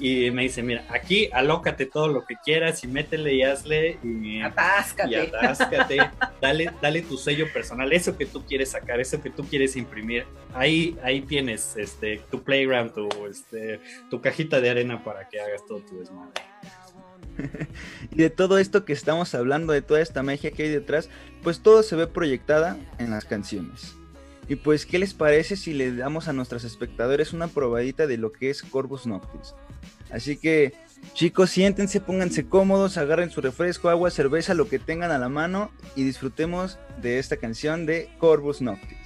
Y me dice, mira, aquí alócate todo lo que quieras y métele y hazle y atáscate. Y atáscate. [LAUGHS] dale, dale tu sello personal, eso que tú quieres sacar, eso que tú quieres imprimir. Ahí, ahí tienes este, tu playground, tu, este, tu cajita de arena para que hagas todo tu desmadre. [LAUGHS] y de todo esto que estamos hablando, de toda esta magia que hay detrás, pues todo se ve proyectada en las canciones. Y pues, ¿qué les parece si le damos a nuestros espectadores una probadita de lo que es Corvus Noctis? Así que, chicos, siéntense, pónganse cómodos, agarren su refresco, agua, cerveza, lo que tengan a la mano y disfrutemos de esta canción de Corvus Noctis.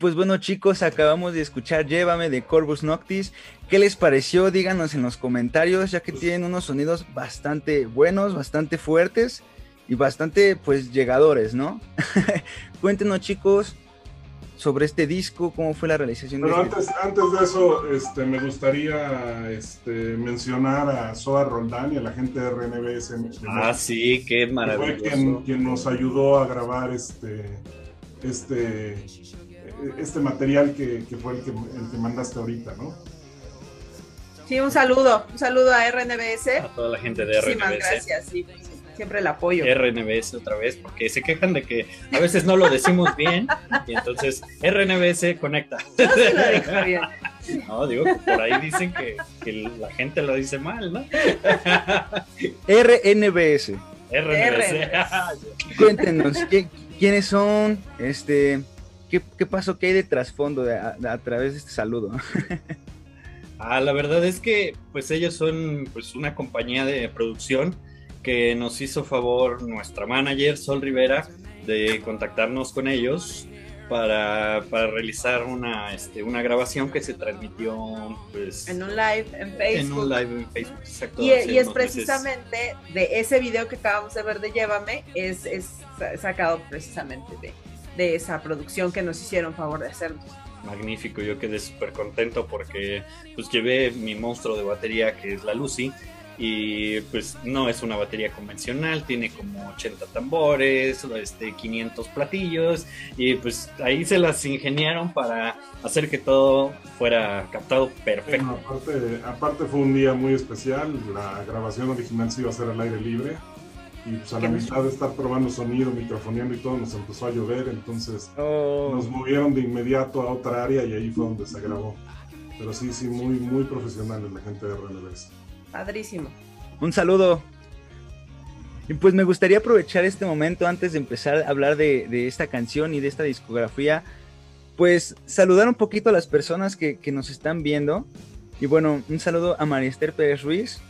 Pues bueno chicos, acabamos de escuchar Llévame de Corvus Noctis. ¿Qué les pareció? Díganos en los comentarios, ya que tienen unos sonidos bastante buenos, bastante fuertes y bastante pues llegadores, ¿no? [LAUGHS] Cuéntenos chicos sobre este disco, cómo fue la realización Pero de antes, antes de eso, este, me gustaría este, mencionar a Soa Roldán y a la gente de RNBS. Ah, sí, qué que maravilloso. fue quien, quien nos ayudó a grabar este, este, este material que, que fue el que, el que mandaste ahorita, ¿no? Sí, un saludo, un saludo a RNBS. A toda la gente de Muchísimas RNBS. gracias, sí, siempre el apoyo. RNBS otra vez, porque se quejan de que a veces no lo decimos bien, y entonces RNBS conecta. [LAUGHS] No se lo dijo bien. No, digo que por ahí dicen que, que la gente lo dice mal, ¿no? RNBS. RNBS. [LAUGHS] Cuéntenos, ¿qué- ¿quiénes son? Este, ¿qué, qué pasó? ¿Qué hay de trasfondo de- a, a través de este saludo? [LAUGHS] Ah, la verdad es que pues ellos son pues una compañía de producción que nos hizo favor nuestra manager Sol Rivera de contactarnos con ellos para, para realizar una, este, una grabación que se transmitió pues En un live en en Facebook. un live en Facebook. exacto, Y, y es meses. precisamente de ese video que acabamos de ver de Llévame, es, es sacado precisamente de, de esa producción que nos hicieron favor de hacernos. magnífico. Yo quedé súper contento porque pues llevé mi monstruo de batería que es la Lucy y pues no es una batería convencional, tiene como 80 tambores, este, 500 platillos y pues ahí se las ingeniaron para hacer que todo fuera captado Bueno, perfecto. aparte, aparte fue un día muy especial, la grabación original se iba a hacer al aire libre y pues a la mitad de estar probando sonido, microfoneando y todo nos empezó a llover, entonces Oh, nos movieron de inmediato a otra área y ahí fue donde se grabó. Pero sí, sí, muy, muy profesionales la gente de RNBS. Padrísimo. un saludo. Y pues me gustaría aprovechar este momento antes de empezar a hablar de, de esta canción y de esta discografía, pues saludar un poquito a las personas que, que nos están viendo. Y bueno, un saludo a María Esther Pérez Ruiz,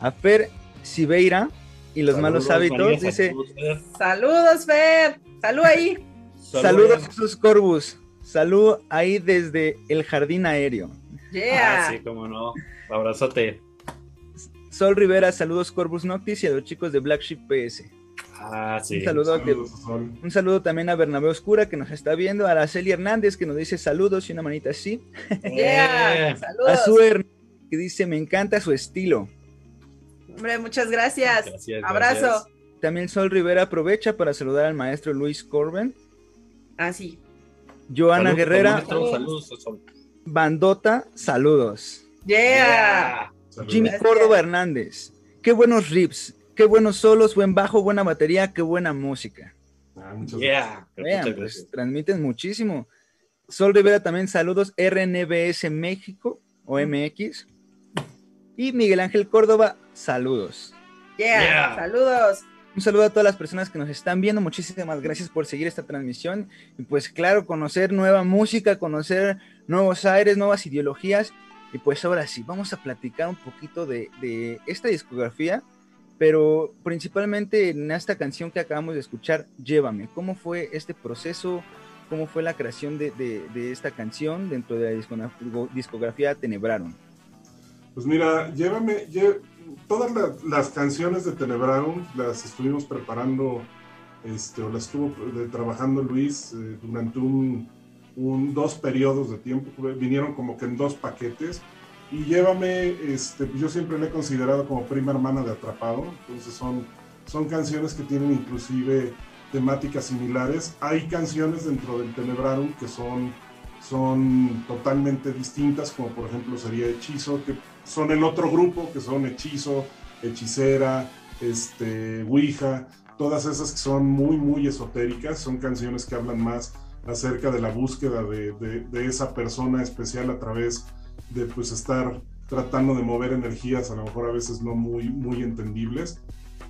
a Fer Sibeira y los malos hábitos. María, Dice, saludos, Fer. Saludos, Fer. Salud ahí. saludos Jesús Corbus. Salud ahí desde el jardín aéreo. Yeah. Ah, sí, cómo no. Abrazote. Sol Rivera, saludos Corbus Noctis y a los chicos de Black Sheep PS. Ah, sí. Un saludo, Saludos a un saludo también a Bernabé Oscura que nos está viendo, a Araceli Hernández que nos dice saludos y una manita así, Yeah. Eh, a Saludos. Suer que dice me encanta su estilo. Hombre, muchas gracias. Gracias, Abrazo. gracias. También Sol Rivera aprovecha para saludar al maestro Luis Corben, Ah, sí. Joana Guerrera, Saludos, Sol. Bandota, saludos. Yeah. Jimmy Gracias. Córdoba Hernández, qué buenos riffs, qué buenos solos, buen bajo, buena batería, qué buena música. Ah, Yeah. Vean, Muchas pues transmiten muchísimo. Sol Rivera también saludos, RNBS México o MX. Y Miguel Ángel Córdoba, saludos. Yeah. Yeah. Saludos. Un saludo a todas las personas que nos están viendo. Muchísimas gracias por seguir esta transmisión. Y pues claro, conocer nueva música, conocer nuevos aires, nuevas ideologías. Y pues ahora sí, vamos a platicar un poquito de, de esta discografía, pero principalmente en esta canción que acabamos de escuchar, Llévame. ¿Cómo fue este proceso? ¿Cómo fue la creación de, de- de esta canción dentro de la discografía, discografía Tenebraron? Pues mira, llévame, lle- todas la- las canciones de Tenebrarum las estuvimos preparando, este, o las estuvo eh, trabajando Luis eh, durante un, un- dos periodos de tiempo, vinieron como que en dos paquetes, y llévame, este, yo siempre la he considerado como prima hermana de Atrapado, entonces son, son canciones que tienen inclusive temáticas similares, hay canciones dentro del Tenebrarum que son son totalmente distintas, como por ejemplo sería Hechizo, que son el otro grupo, que son Hechizo, Hechicera, este, Ouija, todas esas que son muy, muy esotéricas, son canciones que hablan más acerca de la búsqueda de, de- esa persona especial a través de pues estar tratando de mover energías, a lo mejor a veces no muy, muy entendibles.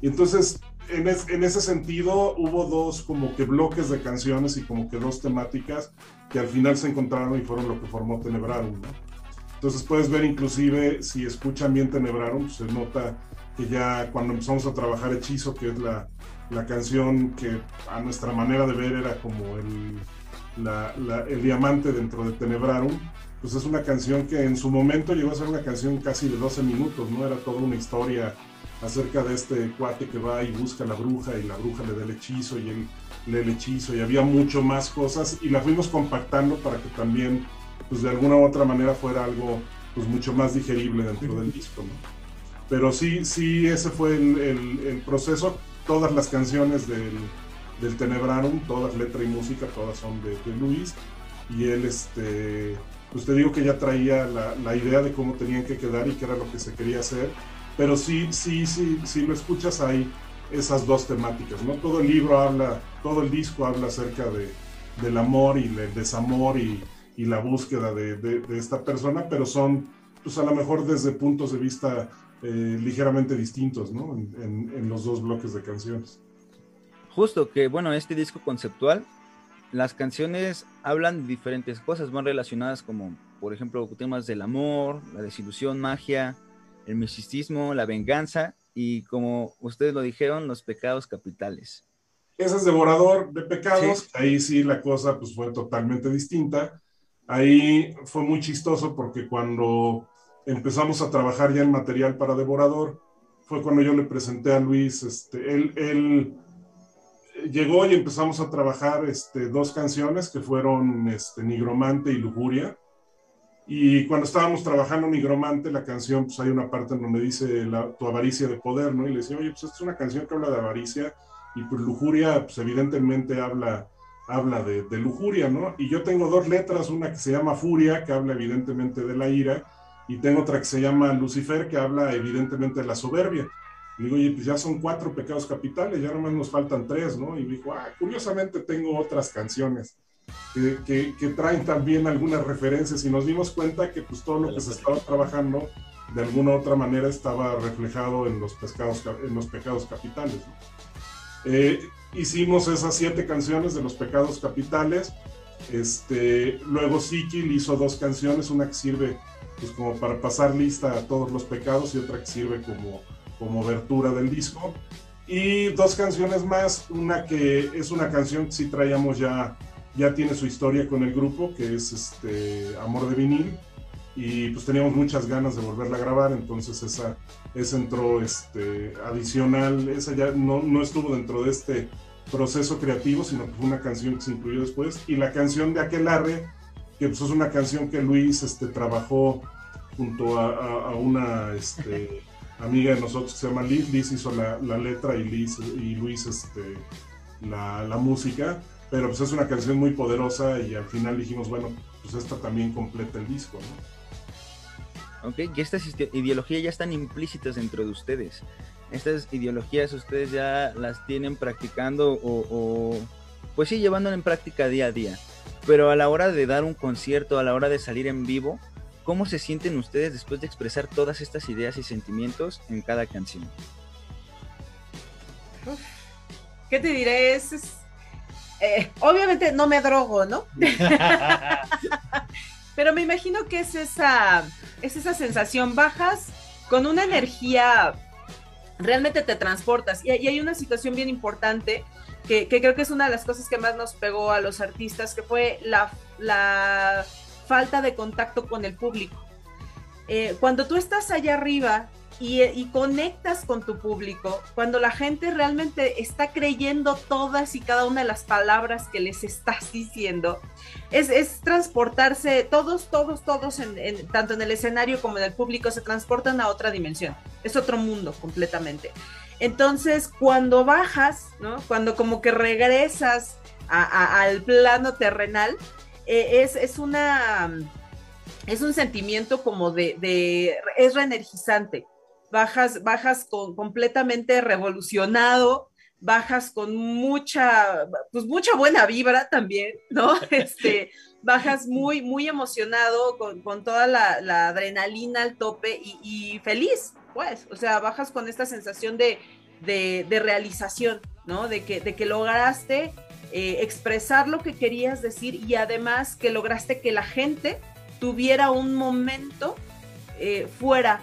Y entonces, en, en ese sentido, hubo dos como que bloques de canciones y como que dos temáticas que al final se encontraron y fueron lo que formó Tenebrarum, ¿no? Entonces puedes ver inclusive, si escuchan bien Tenebrarum, se nota que ya cuando empezamos a trabajar Hechizo, que es la, la canción que a nuestra manera de ver era como el, el diamante dentro de Tenebrarum, pues es una canción que en su momento llegó a ser una canción casi de 12 minutos, ¿no? Era toda una historia acerca de este cuate que va y busca a la bruja y la bruja le da el hechizo y él le el hechizo y había mucho más cosas y la fuimos compactando para que también pues de alguna u otra manera fuera algo pues mucho más digerible dentro del disco, ¿no? Pero sí, sí, ese fue el, proceso. Todas las canciones del, del, Tenebrarum, todas letra y música, todas son de, Luis. Y él, este, pues te digo que ya traía la, la, idea de cómo tenían que quedar y qué era lo que se quería hacer. Pero sí, sí, sí, si lo escuchas hay esas dos temáticas, ¿no? Todo el libro habla, todo el disco habla acerca de, del amor y del desamor y, y la búsqueda de, de, esta persona, pero son, pues a lo mejor desde puntos de vista eh, ligeramente distintos, ¿no? En, en, los dos bloques de canciones. Justo que, bueno, este disco conceptual, las canciones hablan de diferentes cosas, más relacionadas como, por ejemplo, temas del amor, la desilusión, magia, el misticismo, la venganza y, como ustedes lo dijeron, los pecados capitales. Ese es Devorador de Pecados, ahí sí la cosa pues fue totalmente distinta Ahí fue muy chistoso porque cuando empezamos a trabajar ya en material para Devorador, fue cuando yo le presenté a Luis, este, él, él llegó y empezamos a trabajar este, dos canciones que fueron este, Nigromante y Lujuria. Y cuando estábamos trabajando Nigromante, la canción, pues hay una parte en donde dice la, tu avaricia de poder, ¿no? Y le decía, oye, pues esta es una canción que habla de avaricia y pues Lujuria, pues evidentemente habla habla de, lujuria, ¿no? Y yo tengo dos letras, una que se llama Furia, que habla evidentemente de la ira, y tengo otra que se llama Lucifer, que habla evidentemente de la soberbia. Y digo, oye, pues ya son cuatro pecados capitales, ya nomás nos faltan tres, ¿no? Y dijo, ah, curiosamente tengo otras canciones que, que, traen también algunas referencias y nos dimos cuenta que pues todo lo que se estaba trabajando de alguna u otra manera estaba reflejado en los, pescados, en los pecados capitales. ¿no? Eh, hicimos esas siete canciones de los pecados capitales. Este, luego Sikil hizo dos canciones, una que sirve pues, como para pasar lista a todos los pecados y otra que sirve como, como del disco. Y dos canciones más, una que es una canción que sí traíamos ya, ya tiene su historia con el grupo, que es este, Amor de Vinil y pues teníamos muchas ganas de volverla a grabar, entonces esa, esa entró este, adicional, esa ya no, no estuvo dentro de este proceso creativo, sino que fue una canción que se incluyó después, y la canción de Aquelarre, que pues es una canción que Luis este, trabajó junto a, una este, [LAUGHS] amiga de nosotros que se llama Liz, Liz hizo la, la letra y, Liz, y Luis este, la, la música, pero pues es una canción muy poderosa y al final dijimos, bueno, pues esta también completa el disco, ¿no? ¿Ok? Y estas ideologías ya están implícitas dentro de ustedes. Estas ideologías ustedes ya las tienen practicando o, pues sí, llevándolas en práctica día a día. Pero a la hora de dar un concierto, a la hora de salir en vivo, ¿cómo se sienten ustedes después de expresar todas estas ideas y sentimientos en cada canción? ¿Qué te diré? Es, eh, obviamente no me drogo, ¿no? [LAUGHS] [LAUGHS] Pero me imagino que es esa, es esa sensación, bajas con una energía, realmente te transportas. Y, hay una situación bien importante que, creo que es una de las cosas que más nos pegó a los artistas, que fue la, la falta de contacto con el público. Eh, cuando tú estás allá arriba y, conectas con tu público, cuando la gente realmente está creyendo todas y cada una de las palabras que les estás diciendo, es, transportarse, todos, todos, todos, tanto en el escenario como en el público, se transportan a otra dimensión, es otro mundo completamente. Entonces, cuando bajas, ¿no? Cuando como que regresas al plano terrenal, eh, es, es una es un sentimiento como de, de, es reenergizante bajas, bajas con, completamente revolucionado, bajas con mucha, pues mucha buena vibra también, ¿no? [LAUGHS] Este, bajas muy, muy emocionado, con, toda la, adrenalina al tope y, feliz, pues, o sea, bajas con esta sensación de, realización, ¿no? De que, de que lograste eh, expresar lo que querías decir y además que lograste que la gente tuviera un momento eh, fuera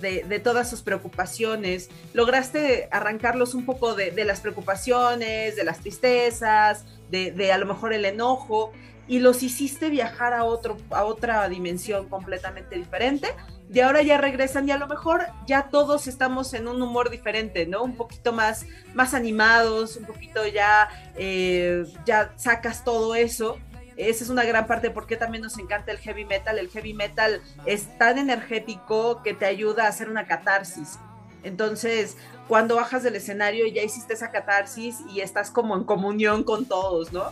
de, todas sus preocupaciones, lograste arrancarlos un poco de, las preocupaciones, de las tristezas, de, a lo mejor el enojo, y los hiciste viajar a, otro, a otra dimensión completamente diferente. De ahora ya regresan y a lo mejor ya todos estamos en un humor diferente, ¿no? Un poquito más, más animados, un poquito ya, eh, ya sacas todo eso esa es una gran parte de por qué también nos encanta el heavy metal. El heavy metal es tan energético que te ayuda a hacer una catarsis. Entonces, cuando bajas del escenario ya hiciste esa catarsis y estás como en comunión con todos, ¿no?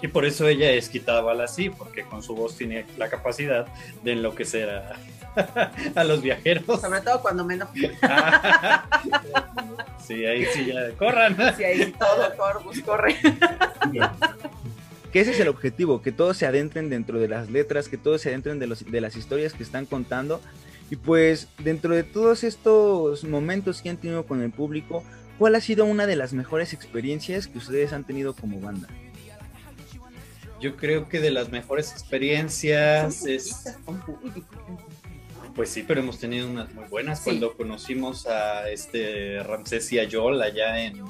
Y por eso ella es quitada así, porque con su voz tiene la capacidad de enloquecer a, [LAUGHS] a los viajeros. Sobre todo cuando menos. [LAUGHS] sí, ahí sí ya corran. Sí, ahí todo Corbus corre. Que ese es el objetivo, que todos se adentren dentro de las letras, que todos se adentren de, los, de las historias que están contando. Y pues dentro de todos estos momentos que han tenido con el público, ¿cuál ha sido una de las mejores experiencias que ustedes han tenido como banda? Yo creo que de las mejores experiencias es... Pues sí, pero hemos tenido unas muy buenas. Cuando conocimos a este Ramsés y a Joel allá en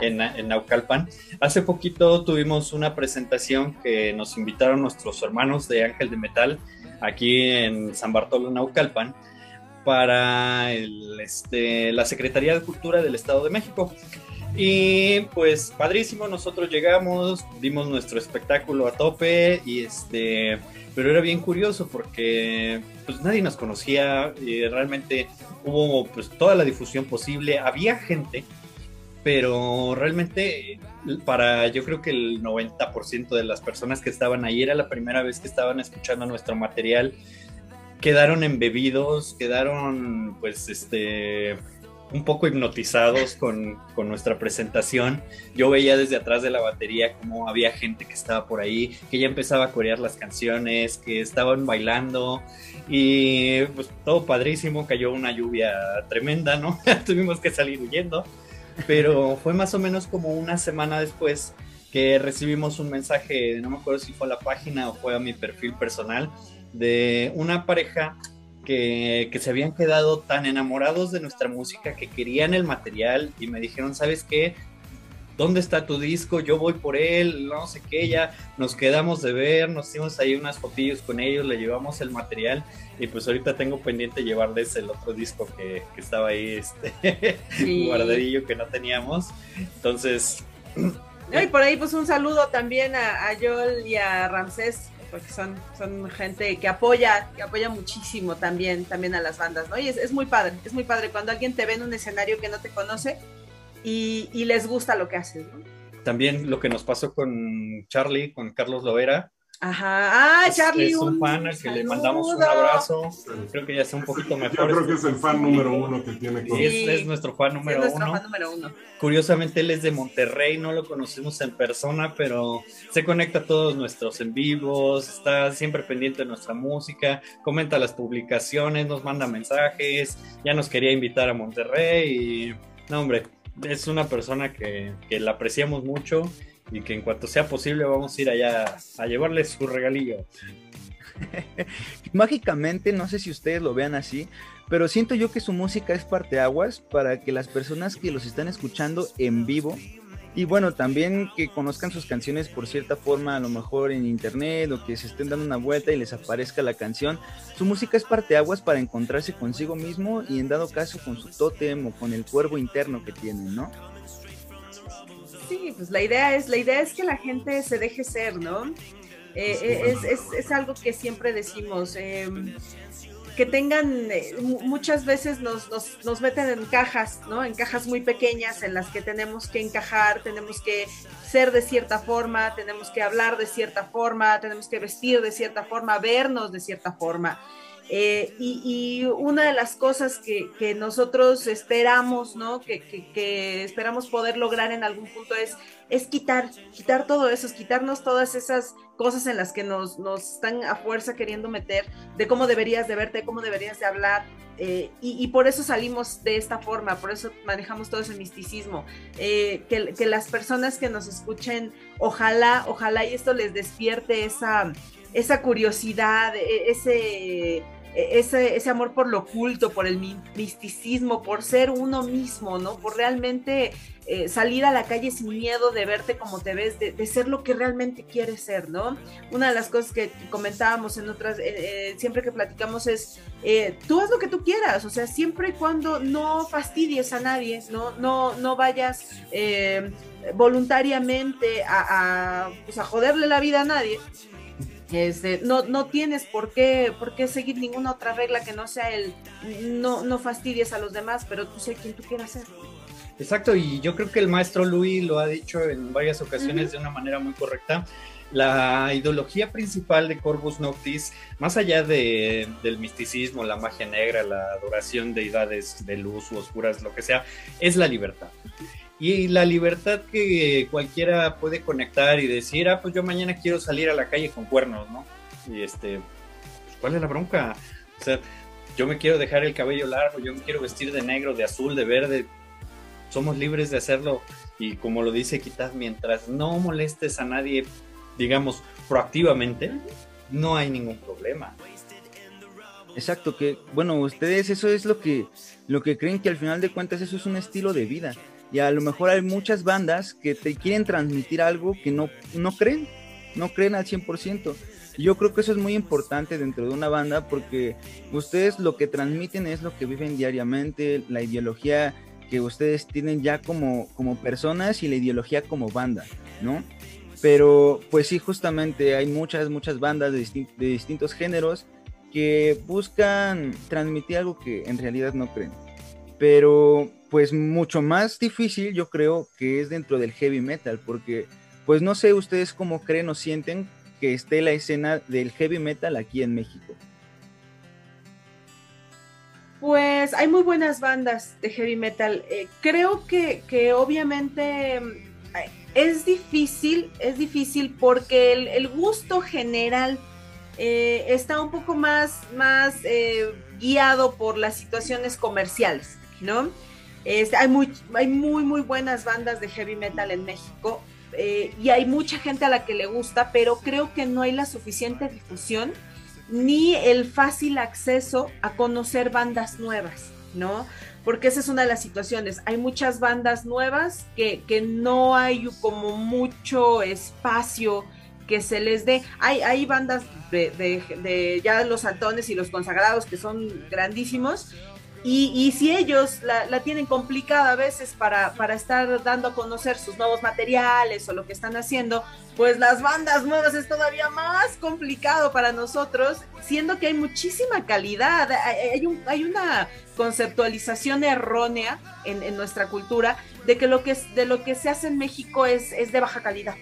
en, Naucalpan. Hace poquito tuvimos una presentación que nos invitaron nuestros hermanos de Ángel de Metal aquí en San Bartolo, Naucalpan, para este, la Secretaría de Cultura del Estado de México. Y pues padrísimo, nosotros llegamos, dimos nuestro espectáculo a tope y este, pero era bien curioso porque pues nadie nos conocía, y realmente hubo pues toda la difusión posible, había gente pero realmente para yo creo que el 90% de las personas que estaban ahí era la primera vez que estaban escuchando nuestro material, quedaron embebidos, quedaron pues este un poco hipnotizados con, con, nuestra presentación. Yo veía desde atrás de la batería como había gente que estaba por ahí, que ya empezaba a corear las canciones, que estaban bailando y pues todo padrísimo, cayó una lluvia tremenda, ¿no? [LAUGHS] Tuvimos que salir huyendo pero fue más o menos como una semana después que recibimos un mensaje, no me acuerdo si fue a la página o fue a mi perfil personal, de una pareja que, que, se habían quedado tan enamorados de nuestra música que querían el material y me dijeron, ¿sabes qué? ¿Dónde está tu disco? Yo voy por él, no sé qué, ya nos quedamos de ver, nos hicimos ahí unas fotillos con ellos, le llevamos el material y pues ahorita tengo pendiente llevarles el otro disco que, estaba ahí, este [LAUGHS] guardadillo que no teníamos. Entonces... y por ahí pues un saludo también a, a Joel y a Ramsés porque son, son gente que apoya, que apoya muchísimo también, también a las bandas, ¿no? Y es, es, muy padre, es muy padre cuando alguien te ve en un escenario que no te conoce y, les gusta lo que haces. También lo que nos pasó con Charlie, con Carlos Lovera. Ajá, ah, Charlie. Es, un, fan al que le mandamos un abrazo. Creo que ya está un poquito mejor. Yo creo que es el fan número uno que tiene con... Sí, es, nuestro fan número, es uno. fan número uno. Curiosamente, él es de Monterrey, no lo conocemos en persona, pero se conecta a todos nuestros en vivos, está siempre pendiente de nuestra música, comenta las publicaciones, nos manda mensajes, ya nos quería invitar a Monterrey y. No, hombre, es una persona que, la apreciamos mucho y que en cuanto sea posible vamos a ir allá a llevarle su regalillo. [LAUGHS] Mágicamente, no sé si ustedes lo vean así, pero siento yo que su música es parteaguas para que las personas que los están escuchando en vivo y bueno, también que conozcan sus canciones por cierta forma, a lo mejor en internet o que se estén dando una vuelta y les aparezca la canción. Su música es parteaguas para encontrarse consigo mismo y en dado caso con su tótem o con el cuervo interno que tienen, ¿no? Sí, pues la idea es, la idea es que la gente se deje ser, ¿no? Eh, eh, es, es, es, algo que siempre decimos. Eh, que tengan, eh, muchas veces nos, nos, nos, meten en cajas, ¿no? En cajas muy pequeñas en las que tenemos que encajar, tenemos que ser de cierta forma, tenemos que hablar de cierta forma, tenemos que vestir de cierta forma, vernos de cierta forma. Eh, y, una de las cosas que, que nosotros esperamos, ¿no? Que, que, esperamos poder lograr en algún punto es, es quitar, quitar todo eso, es quitarnos todas esas cosas en las que nos, nos están a fuerza queriendo meter, de cómo deberías de verte, cómo deberías de hablar. Eh, y, por eso salimos de esta forma, por eso manejamos todo ese misticismo. Eh, que, que las personas que nos escuchen, ojalá, ojalá y esto les despierte esa, esa curiosidad, e, ese ese, ese amor por lo oculto, por el misticismo, por ser uno mismo, ¿no? Por realmente eh, salir a la calle sin miedo de verte como te ves, de, ser lo que realmente quieres ser, ¿no? Una de las cosas que comentábamos en otras, eh, siempre que platicamos es, tú haz lo que tú quieras, o sea, siempre y cuando no fastidies a nadie, ¿no? No, no vayas voluntariamente a, pues a joderle la vida a nadie, este, no, no tienes por qué, por qué seguir ninguna otra regla que no sea el no, no fastidies a los demás, pero tú sé quien tú quieras ser. Exacto, y yo creo que el maestro Luis lo ha dicho en varias ocasiones de una manera muy correcta. La ideología principal de Corvus Noctis, más allá de, del misticismo, la magia negra, la adoración de deidades de luz u oscuras, lo que sea, es la libertad y la libertad que cualquiera puede conectar y decir, ah, pues yo mañana quiero salir a la calle con cuernos, ¿no? Y este, pues, ¿cuál es la bronca? O sea, yo me quiero dejar el cabello largo, yo me quiero vestir de negro, de azul, de verde. Somos libres de hacerlo y como lo dice Quitad, mientras no molestes a nadie, digamos, proactivamente, no hay ningún problema. Exacto, que bueno, ustedes eso es lo que lo que creen que al final de cuentas eso es un estilo de vida y a lo mejor hay muchas bandas que te quieren transmitir algo que no, no creen, no creen al 100%. Y yo creo que eso es muy importante dentro de una banda porque ustedes lo que transmiten es lo que viven diariamente, la ideología que ustedes tienen ya como, como personas y la ideología como banda, ¿no? Pero pues sí, justamente hay muchas, muchas bandas de, de distintos géneros que buscan transmitir algo que en realidad no creen. Pero pues mucho más difícil yo creo que es dentro del heavy metal, porque pues no sé ustedes cómo creen o sienten que esté la escena del heavy metal aquí en México. Pues hay muy buenas bandas de heavy metal. Eh, creo que, obviamente mm, es difícil, es difícil porque el, gusto general eh, está un poco más, más eh, guiado por las situaciones comerciales, ¿no? Este, hay, muy, hay muy, muy buenas bandas de heavy metal en México eh, y hay mucha gente a la que le gusta, pero creo que no hay la suficiente difusión ni el fácil acceso a conocer bandas nuevas, ¿no? Porque esa es una de las situaciones. Hay muchas bandas nuevas que, que no hay como mucho espacio que se les dé. Hay, hay bandas de, de, de, ya los saltones y los consagrados que son grandísimos y, si ellos la, tienen complicada a veces para, para, estar dando a conocer sus nuevos materiales o lo que están haciendo, pues las bandas nuevas es todavía más complicado para nosotros, siendo que hay muchísima calidad, hay, un, hay una conceptualización errónea en, nuestra cultura de que lo que, de lo que se hace en México es, es de baja calidad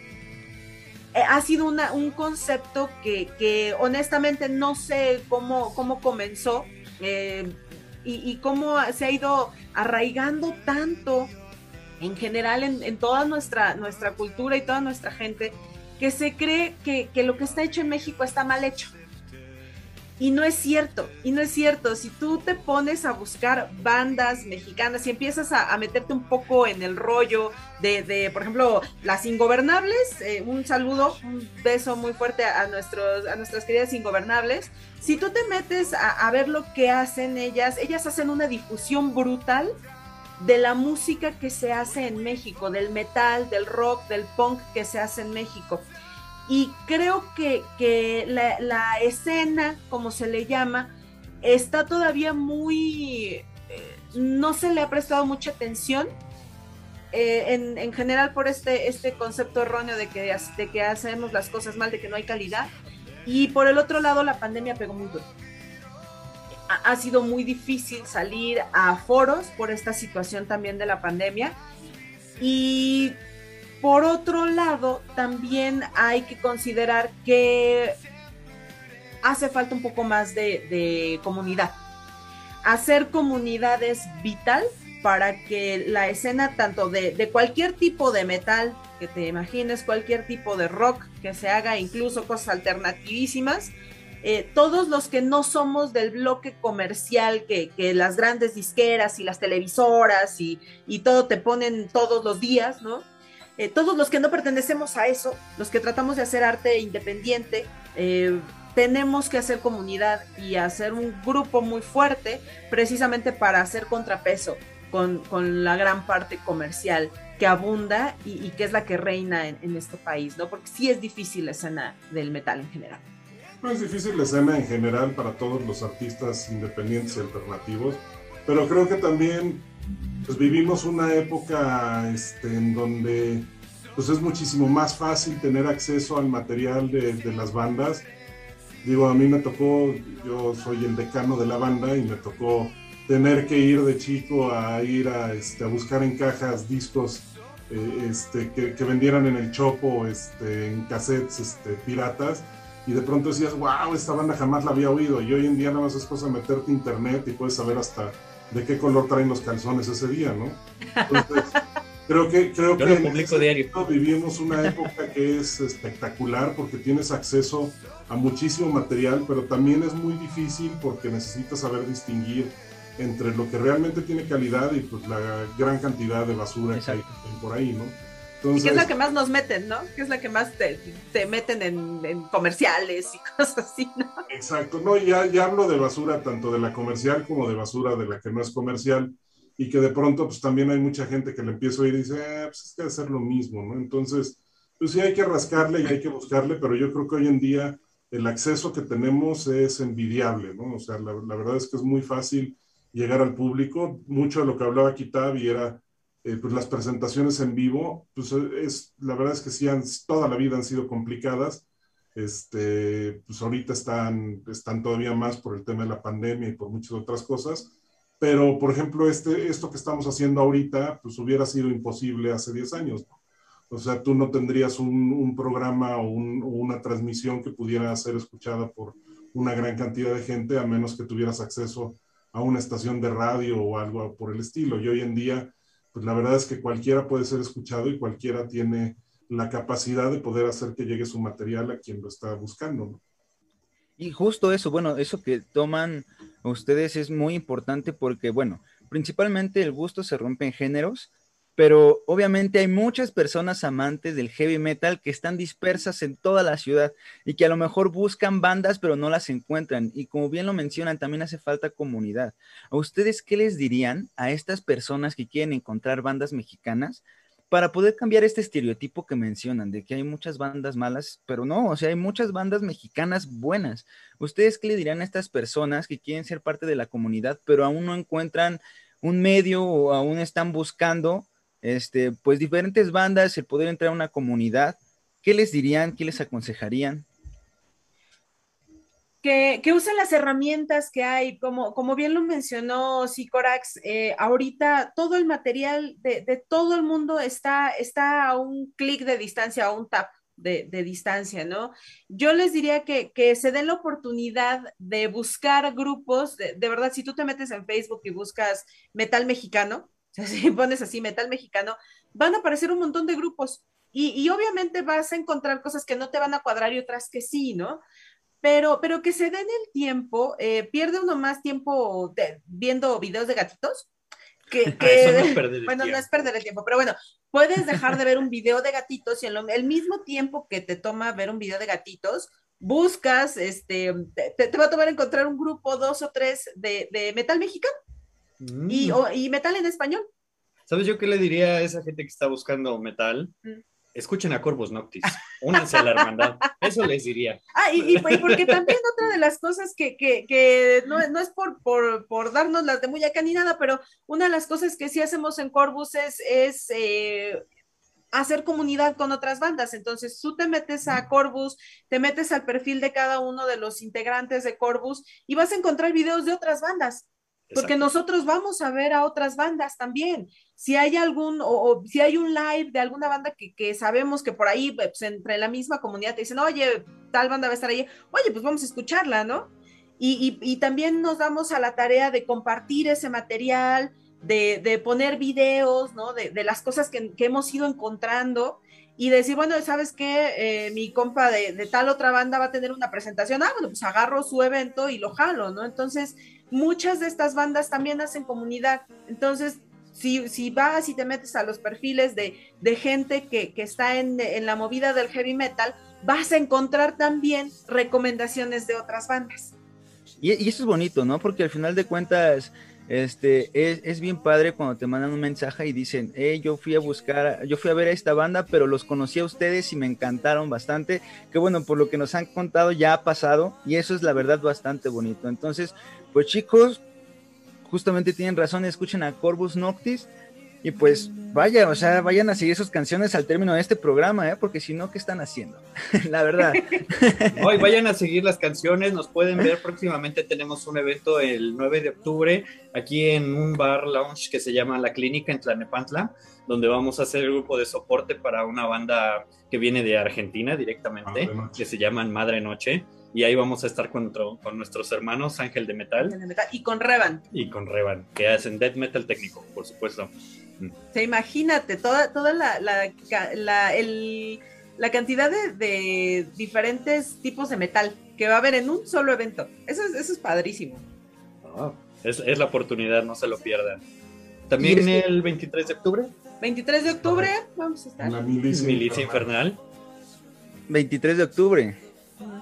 eh, ha sido una, un concepto que, que, honestamente no sé cómo, cómo comenzó. Eh, y, cómo se ha ido arraigando tanto en general en, toda nuestra, nuestra cultura y toda nuestra gente, que se cree que, lo que está hecho en México está mal hecho. Y no es cierto, y no es cierto. Si tú te pones a buscar bandas mexicanas y empiezas a, meterte un poco en el rollo de, por ejemplo, las Ingobernables, eh, un saludo, un beso muy fuerte a, nuestros, a nuestras queridas Ingobernables. Si tú te metes a, ver lo que hacen ellas, ellas hacen una difusión brutal de la música que se hace en México, del metal, del rock, del punk que se hace en México. Y creo que, la, escena, como se le llama, está todavía muy... Eh, no se le ha prestado mucha atención eh, en, general por este, este concepto erróneo de que, de que hacemos las cosas mal, de que no hay calidad. Y por el otro lado, la pandemia pegó muy duro. Ha sido muy difícil salir a foros por esta situación también de la pandemia. Y por otro lado, también hay que considerar que hace falta un poco más de, comunidad. Hacer comunidad es vital para que la escena tanto de, cualquier tipo de metal que te imagines, cualquier tipo de rock que se haga, incluso cosas alternativísimas, eh, todos los que no somos del bloque comercial que, las grandes disqueras y las televisoras y, y, todo te ponen todos los días, ¿no? Eh, todos los que no pertenecemos a eso, los que tratamos de hacer arte independiente, eh, tenemos que hacer comunidad y hacer un grupo muy fuerte precisamente para hacer contrapeso con, con la gran parte comercial que abunda y, que es la que reina en, en, este país, ¿no? Porque sí es difícil la escena del metal en general. No es difícil la escena en general para todos los artistas independientes y alternativos, pero creo que también pues, vivimos una época este, en donde pues, es muchísimo más fácil tener acceso al material de, de las bandas. Digo, a mí me tocó, yo soy el decano de la banda y me tocó tener que ir de chico a ir a, este, a buscar en cajas discos eh, este, que, que, vendieran en el Chopo este, en cassettes este, piratas y de pronto decías, wow, esta banda jamás la había oído y hoy en día nada más es cosa meterte a internet y puedes saber hasta de qué color traen los calzones ese día, ¿no? Entonces, creo que, creo que en diario. vivimos una época que es espectacular porque tienes acceso a muchísimo material, pero también es muy difícil porque necesitas saber distinguir entre lo que realmente tiene calidad y pues la gran cantidad de basura que hay por ahí, ¿no? Entonces, y qué es la que más nos meten, ¿no? ¿Qué es la que más te, te meten en, en, comerciales y [LAUGHS] cosas así, ¿no? Exacto, no, ya, ya hablo de basura tanto de la comercial como de basura de la que no es comercial y que de pronto pues también hay mucha gente que le empieza a oír y dice, eh, pues es que hacer lo mismo, ¿no? Entonces, pues sí hay que rascarle y hay que buscarle, pero yo creo que hoy en día el acceso que tenemos es envidiable, ¿no? O sea, la, la verdad es que es muy fácil llegar al público. Mucho de lo que hablaba Kitabi era eh, pues las presentaciones en vivo, pues es, la verdad es que sí, han, toda la vida han sido complicadas. Este, pues ahorita están, están todavía más por el tema de la pandemia y por muchas otras cosas. Pero, por ejemplo, este, esto que estamos haciendo ahorita, pues hubiera sido imposible hace 10 años. O sea, tú no tendrías un, un programa o, una transmisión que pudiera ser escuchada por una gran cantidad de gente, a menos que tuvieras acceso a una estación de radio o algo por el estilo. Y hoy en día, pues la verdad es que cualquiera puede ser escuchado y cualquiera tiene la capacidad de poder hacer que llegue su material a quien lo está buscando. Y justo eso, bueno, eso que toman ustedes es muy importante porque, bueno, principalmente el gusto se rompe en géneros, pero obviamente hay muchas personas amantes del heavy metal que están dispersas en toda la ciudad y que a lo mejor buscan bandas pero no las encuentran. Y como bien lo mencionan, también hace falta comunidad. ¿A ustedes qué les dirían a estas personas que quieren encontrar bandas mexicanas para poder cambiar este estereotipo que mencionan de que hay muchas bandas malas, pero no, o sea, hay muchas bandas mexicanas buenas. ¿Ustedes qué le dirían a estas personas que quieren ser parte de la comunidad pero aún no encuentran un medio o aún están buscando este, pues diferentes bandas, el poder entrar a una comunidad, ¿qué les dirían? ¿Qué les aconsejarían? Que, que usen las herramientas que hay, como, como bien lo mencionó Sicorax, eh, ahorita todo el material de, de, todo el mundo está, está a un clic de distancia, a un tap. De, de, distancia, ¿no? Yo les diría que, que, se den la oportunidad de buscar grupos, de, de, verdad, si tú te metes en Facebook y buscas metal mexicano, [LAUGHS] si pones así metal mexicano, van a aparecer un montón de grupos y, y, obviamente vas a encontrar cosas que no te van a cuadrar y otras que sí, ¿no? Pero, pero que se den el tiempo, eh, pierde uno más tiempo de, viendo videos de gatitos. Que, [LAUGHS] que no es [LAUGHS] bueno, tiempo. no es perder el tiempo, pero bueno, puedes dejar de ver un video de gatitos y en lo, el mismo tiempo que te toma ver un video de gatitos, buscas, este, te, te va a tomar encontrar un grupo, dos o tres de, de metal mexicano Mm. Y, o, y, metal en español. ¿Sabes yo qué le diría a esa gente que está buscando metal? Mm. Escuchen a Corvus Noctis, únanse a la hermandad, eso les diría. [LAUGHS] Ah, y, y, porque también otra de las cosas que, que, que no, no, es por, por, por, darnos las de muy acá ni nada, pero una de las cosas que sí hacemos en Corvus es, es eh, hacer comunidad con otras bandas. Entonces, tú te metes a Corvus, te metes al perfil de cada uno de los integrantes de Corvus y vas a encontrar videos de otras bandas. Porque nosotros vamos a ver a otras bandas también. Si hay algún, o, o si hay un live de alguna banda que, que sabemos que por ahí, pues, entre la misma comunidad te dicen, oye, tal banda va a estar ahí, oye, pues vamos a escucharla, ¿no? Y, y, y también nos damos a la tarea de compartir ese material, de, de poner videos, ¿no? De, de las cosas que, que, hemos ido encontrando y decir, bueno, ¿sabes qué? Eh, mi compa de, de, tal otra banda va a tener una presentación, ah, bueno, pues agarro su evento y lo jalo, ¿no? Entonces, muchas de estas bandas también hacen comunidad. Entonces, si, si vas y te metes a los perfiles de, de gente que, que está en, en, la movida del heavy metal, vas a encontrar también recomendaciones de otras bandas. Y, y eso es bonito, ¿no? Porque al final de cuentas, este, es, es, bien padre cuando te mandan un mensaje y dicen, hey, yo fui a buscar, yo fui a ver a esta banda, pero los conocí a ustedes y me encantaron bastante. Que bueno, por lo que nos han contado ya ha pasado y eso es la verdad bastante bonito. Entonces, pues chicos, justamente tienen razón, escuchen a Corvus Noctis y pues vaya, o sea, vayan a seguir sus canciones al término de este programa, ¿eh? porque si no, ¿qué están haciendo? [LAUGHS] la verdad. [LAUGHS] Hoy vayan a seguir las canciones, nos pueden ver próximamente, tenemos un evento el 9 de octubre aquí en un bar lounge que se llama La Clínica en Tlanepantla, donde vamos a hacer el grupo de soporte para una banda que viene de Argentina directamente, que se llaman Madre Noche. Y ahí vamos a estar con, con nuestros hermanos Ángel de Metal. Y con Revan. Y con Revan, que hacen death metal técnico, por supuesto. Se imagínate, toda, toda la, la, la, el, la cantidad de, de, diferentes tipos de metal que va a haber en un solo evento. Eso es, eso es padrísimo. Oh, es, es, la oportunidad, no se lo pierdan. También el 23 de octubre. 23 de octubre, vamos a estar. Milicia infernal. infernal. 23 de octubre.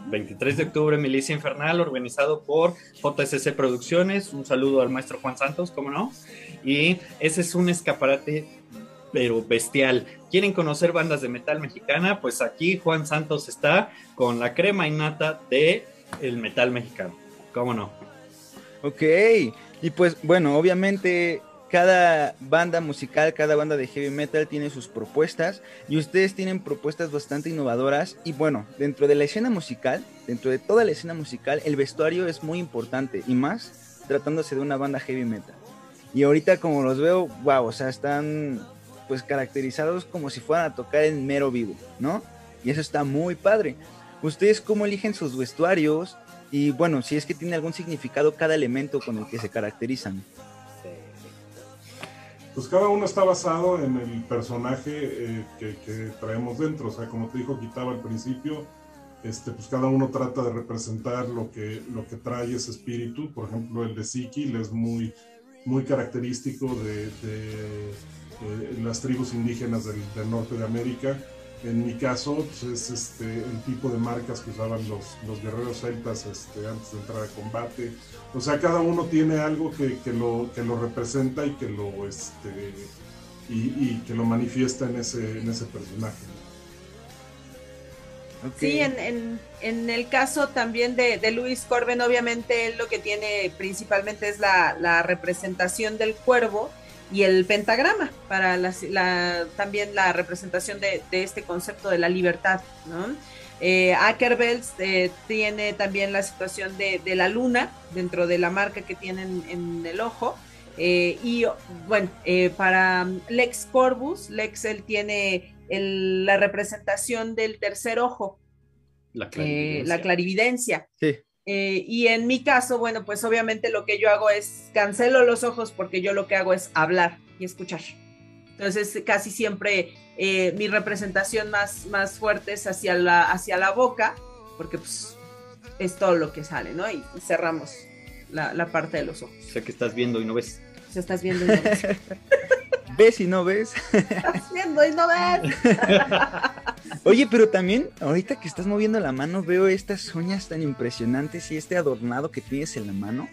23 de octubre, Milicia Infernal, organizado por JSC Producciones. Un saludo al maestro Juan Santos, ¿cómo no? Y ese es un escaparate, pero bestial. ¿Quieren conocer bandas de metal mexicana? Pues aquí Juan Santos está con la crema innata de el metal mexicano. ¿Cómo no? Ok, y pues bueno, obviamente cada banda musical, cada banda de heavy metal tiene sus propuestas y ustedes tienen propuestas bastante innovadoras y bueno, dentro de la escena musical, dentro de toda la escena musical, el vestuario es muy importante y más tratándose de una banda heavy metal. Y ahorita como los veo, wow, o sea, están pues caracterizados como si fueran a tocar en mero vivo, ¿no? Y eso está muy padre. ¿Ustedes cómo eligen sus vestuarios? Y bueno, si es que tiene algún significado cada elemento con el que se caracterizan pues cada uno está basado en el personaje eh, que, traemos dentro. O sea, como te dijo Quitaba al principio, este, pues cada uno trata de representar lo que, lo que trae ese espíritu. Por ejemplo, el de Sikil es muy, muy característico de, de las tribus indígenas del, norte de América. En mi caso, pues es este, el tipo de marcas que usaban los, los guerreros celtas este, antes de entrar a combate. O sea, cada uno tiene algo que, que, lo, que lo representa y que lo, este, y, y que lo manifiesta en ese, en ese personaje. Okay. Sí, en, en, en, el caso también de, de Luis Corben, obviamente él lo que tiene principalmente es la, la representación del cuervo y el pentagrama para la, la, también la representación de, de, este concepto de la libertad, ¿no? Eh, Ackerbells eh, tiene también la situación de, de, la luna dentro de la marca que tienen en el ojo. Eh, y bueno, eh, para Lex Corvus, Lex él tiene el, la representación del tercer ojo, la clarividencia. la clarividencia. Sí. Eh, y en mi caso, bueno, pues obviamente lo que yo hago es cancelo los ojos porque yo lo que hago es hablar y escuchar. Entonces, casi siempre eh, mi representación más, más fuerte es hacia la, hacia la boca, porque pues es todo lo que sale, ¿no? Y, cerramos la, la, parte de los ojos. O sea que estás viendo y no ves. Sea, [LAUGHS] [LAUGHS] estás viendo y no ves. ¿Ves y no ves? Estás viendo y no ves. Oye, pero también, ahorita que estás moviendo la mano, veo estas uñas tan impresionantes y este adornado que tienes en la mano.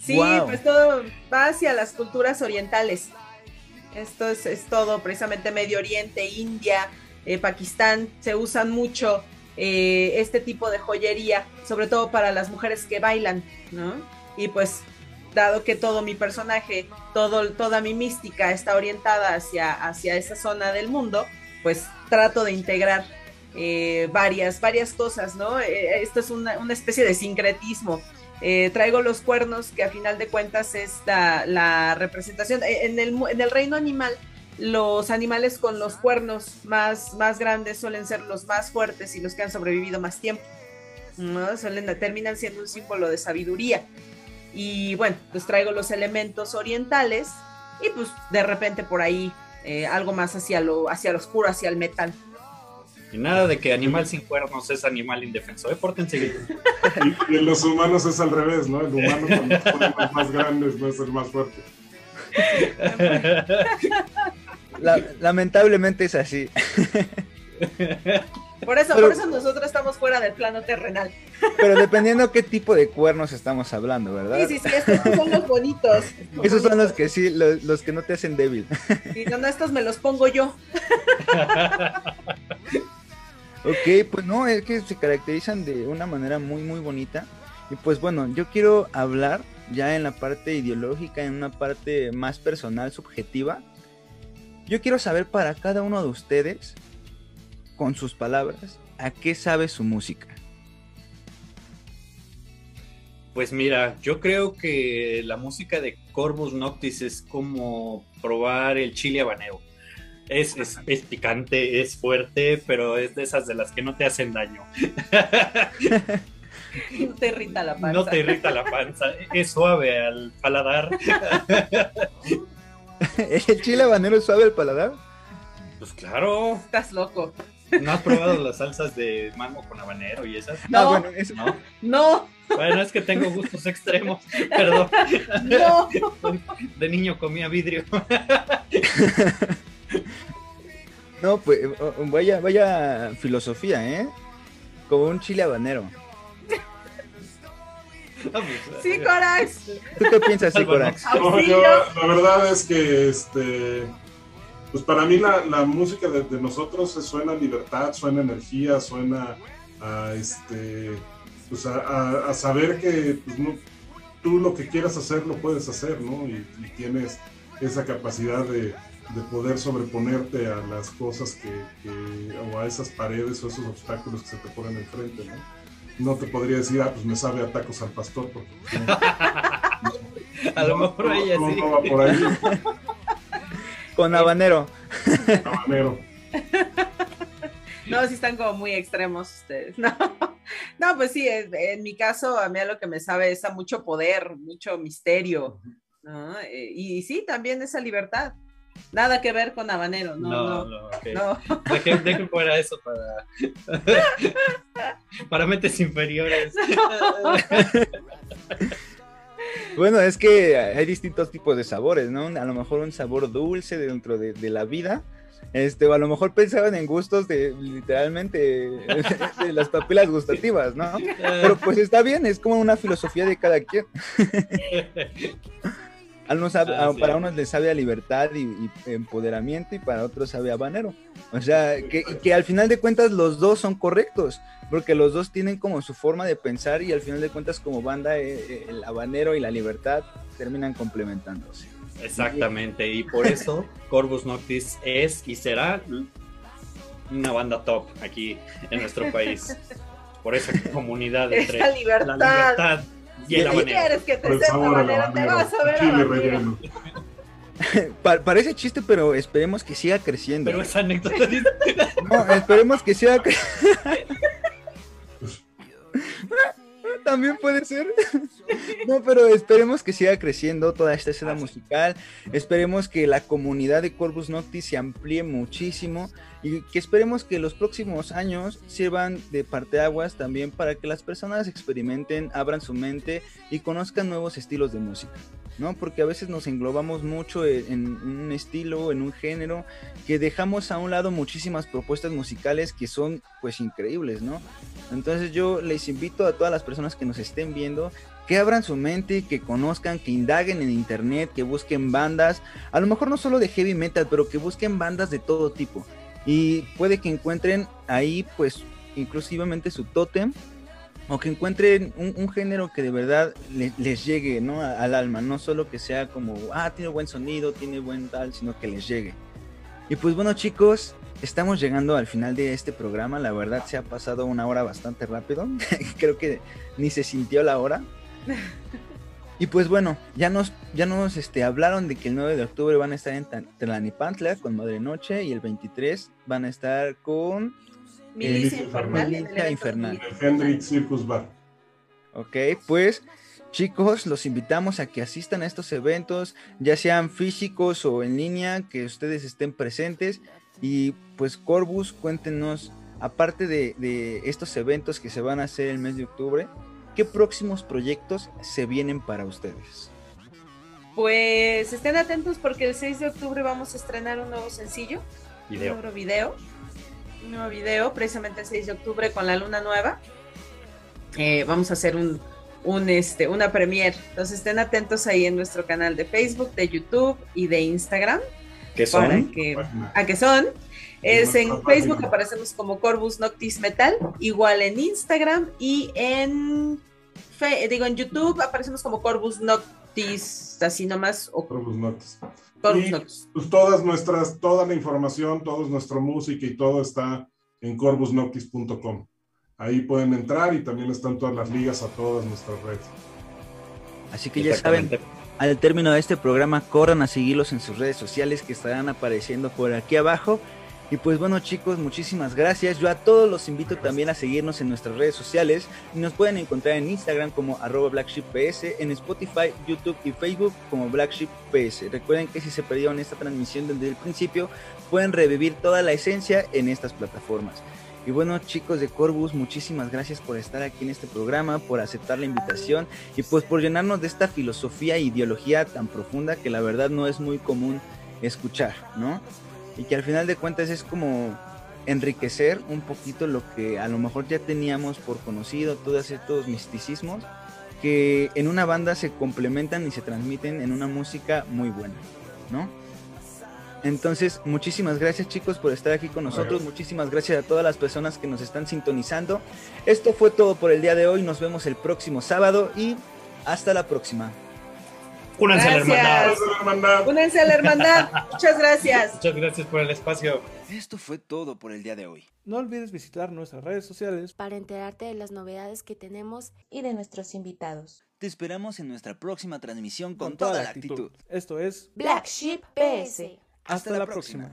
Sí, wow. pues todo va hacia las culturas orientales. Esto es, es todo, precisamente Medio Oriente, India, eh, Pakistán, se usan mucho eh, este tipo de joyería, sobre todo para las mujeres que bailan, ¿no? Y pues dado que todo mi personaje, todo, toda mi mística está orientada hacia, hacia esa zona del mundo, pues trato de integrar eh, varias, varias cosas, ¿no? Eh, esto es una, una, especie de sincretismo. Eh, traigo los cuernos, que a final de cuentas es la, la representación. Eh, En el, en el, reino animal, los animales con los cuernos más, más grandes suelen ser los más fuertes y los que han sobrevivido más tiempo. ¿no? Suelen, terminan siendo un símbolo de sabiduría. Y bueno, pues traigo los elementos orientales y pues de repente por ahí eh, algo más hacia lo, hacia lo oscuro, hacia el metal. Y nada de que animal sin cuernos es animal indefenso, ¿eh? Pórtense bien. [LAUGHS] y, y, en los humanos es al revés, ¿no? El humano con los cuernos más grandes no es el más fuerte. [LAUGHS] La, lamentablemente es así. [LAUGHS] Por eso, Pero- por eso nosotros estamos fuera del plano terrenal. Pero dependiendo qué tipo de cuernos estamos hablando, ¿verdad? Sí, sí, sí, estos son los bonitos. Esos son los que sí, los, los que no te hacen débil. Y no, no, estos me los pongo yo. Ok, pues no, es que se caracterizan de una manera muy, muy bonita. Y pues bueno, yo quiero hablar ya en la parte ideológica, en una parte más personal, subjetiva. Yo quiero saber para cada uno de ustedes, con sus palabras, a qué sabe su música. Pues mira, yo creo que la música de Corvus Noctis es como probar el chile habanero. Es, es, es picante, es fuerte, pero es de esas de las que no te hacen daño. No te irrita la panza. No te irrita la panza, es suave al paladar. [LAUGHS] ¿El chile habanero es suave al paladar? Pues claro, Estás loco. ¿No has probado las salsas de mango con habanero y esas? No. Ah, bueno, eso- No. No, Bueno, es que tengo gustos extremos, perdón. no. De niño comía vidrio. No, pues vaya, vaya filosofía, ¿eh? Como un chile habanero. Sí, Corax. ¿Tú qué piensas, Álvaro. Corax? No, yo, la verdad es que este pues para mí la, la música de, de nosotros suena a libertad, suena a energía, suena a este pues a, a- a saber que pues, no- tú lo que quieras hacer lo puedes hacer, ¿no? Y, y tienes esa capacidad de, de poder sobreponerte a las cosas que, que- o a esas paredes o esos obstáculos que se te ponen enfrente, ¿no? No te podría decir, ah, pues me sabe a tacos al pastor, porque [LAUGHS] no, A lo mejor no, ella no, sí. no va por ahí. Con habanero. habanero. No, sí están como muy extremos ustedes. No, [LAUGHS] no pues sí, en, mi caso, a mí a lo que me sabe es a mucho poder, mucho misterio. ¿no? Eh, Y, sí, también esa libertad. Nada que ver con habanero, no, no. No, no, ok. no. Dejen, dejen fuera eso para. [LAUGHS] para mentes inferiores. [LAUGHS] Bueno, es que hay distintos tipos de sabores, ¿no? A lo mejor un sabor dulce dentro de, de la vida. Este, o a lo mejor pensaban en gustos de literalmente [LAUGHS] de las papilas gustativas, ¿no? Pero pues está bien, es como una filosofía de cada quien. [LAUGHS] A unos sabe- Ah, a- sí. Para unos les sabe a libertad y, y empoderamiento y para otros sabe a habanero. O sea, que, que al final de cuentas los dos son correctos, porque los dos tienen como su forma de pensar y al final de cuentas como banda eh, eh, el habanero y la libertad terminan complementándose. Exactamente, y por eso [LAUGHS] Corvus Noctis es y será una banda top aquí en nuestro país. Por esa comunidad [LAUGHS] entre Esa la libertad. Y el Si habanero. quieres que te sepa habanero, te vas a ver Chile relleno. Parece chiste, pero esperemos que siga creciendo. Pero esa anécdota No, esperemos que siga cre- [LAUGHS] [LAUGHS] También puede ser. [LAUGHS] No, pero esperemos que siga creciendo toda esta escena musical. Esperemos que la comunidad de Corvus Noctis se amplíe muchísimo y que esperemos que los próximos años sirvan de parteaguas también para que las personas experimenten, abran su mente y conozcan nuevos estilos de música. ¿no? Porque a veces nos englobamos mucho en, en un estilo, en un género, que dejamos a un lado muchísimas propuestas musicales que son pues increíbles, ¿no? Entonces yo les invito a todas las personas que nos estén viendo que abran su mente, que conozcan, que indaguen en internet, que busquen bandas, a lo mejor no solo de heavy metal, pero que busquen bandas de todo tipo. Y puede que encuentren ahí pues inclusivamente su tótem o que encuentren un, género que de verdad le- les llegue ¿no? Al alma, no solo que sea como, ah, tiene buen sonido, tiene buen tal, sino que les llegue. Y pues bueno chicos, estamos llegando al final de este programa, la verdad se ha pasado una hora bastante rápido, [LAUGHS] creo que ni se sintió la hora. [LAUGHS] Y pues bueno, ya nos, ya nos este, hablaron de que el 9 de octubre van a estar en Tlalnepantla con Madre Noche y el 23 van a estar con Milicia Eh, infernal. Milicia infernal. El Hendrix Circus Bar. Ok, pues chicos, los invitamos a que asistan a estos eventos, ya sean físicos o en línea, que ustedes estén presentes. Y pues Corbus, cuéntenos, aparte de, de estos eventos que se van a hacer el mes de octubre, ¿qué próximos proyectos se vienen para ustedes? Pues estén atentos porque el 6 de octubre vamos a estrenar un nuevo sencillo, un nuevo video. un nuevo video, precisamente el 6 de octubre con la luna nueva. Eh, vamos a hacer un, un, este, una premiere. Entonces estén atentos ahí en nuestro canal de Facebook, de YouTube y de Instagram. ¿Qué Para son? que, Página. ¿A qué son? Es en Facebook aparecemos como Corvus Noctis Metal, igual en Instagram y en fe- digo en YouTube aparecemos como Corvus Noctis, así nomás, o Corvus Noctis. Corvus Y- Noctis. Pues todas nuestras, toda la información, toda nuestra música y todo está en corvusnoctis.com. Ahí pueden entrar y también están todas las ligas a todas nuestras redes. Así que ya saben, al término de este programa, corran a seguirlos en sus redes sociales que estarán apareciendo por aquí abajo. Y pues bueno chicos, muchísimas gracias. Yo a todos los invito también a seguirnos en nuestras redes sociales. Y nos pueden encontrar en Instagram como arroba BlackShipPS, en Spotify, YouTube y Facebook como BlackShipPS. Recuerden que si se perdieron esta transmisión desde el principio, pueden revivir toda la esencia en estas plataformas. Y bueno chicos de Corbus, muchísimas gracias por estar aquí en este programa, por aceptar la invitación y pues por llenarnos de esta filosofía e ideología tan profunda que la verdad no es muy común escuchar, ¿no? Y que al final de cuentas es como enriquecer un poquito lo que a lo mejor ya teníamos por conocido, todos estos misticismos que en una banda se complementan y se transmiten en una música muy buena, ¿no? Entonces, muchísimas gracias chicos por estar aquí con nosotros, muchísimas gracias a todas las personas que nos están sintonizando. Esto fue todo por el día de hoy, nos vemos el próximo sábado y hasta la próxima. Únanse a la hermandad. Únense a la hermandad. Muchas gracias. Muchas gracias por el espacio. Esto fue todo por el día de hoy. No olvides visitar nuestras redes sociales Para enterarte de las novedades que tenemos Y de nuestros invitados. Te esperamos en nuestra próxima transmisión con toda la actitud. Esto es Black Sheep PS. Hasta la próxima.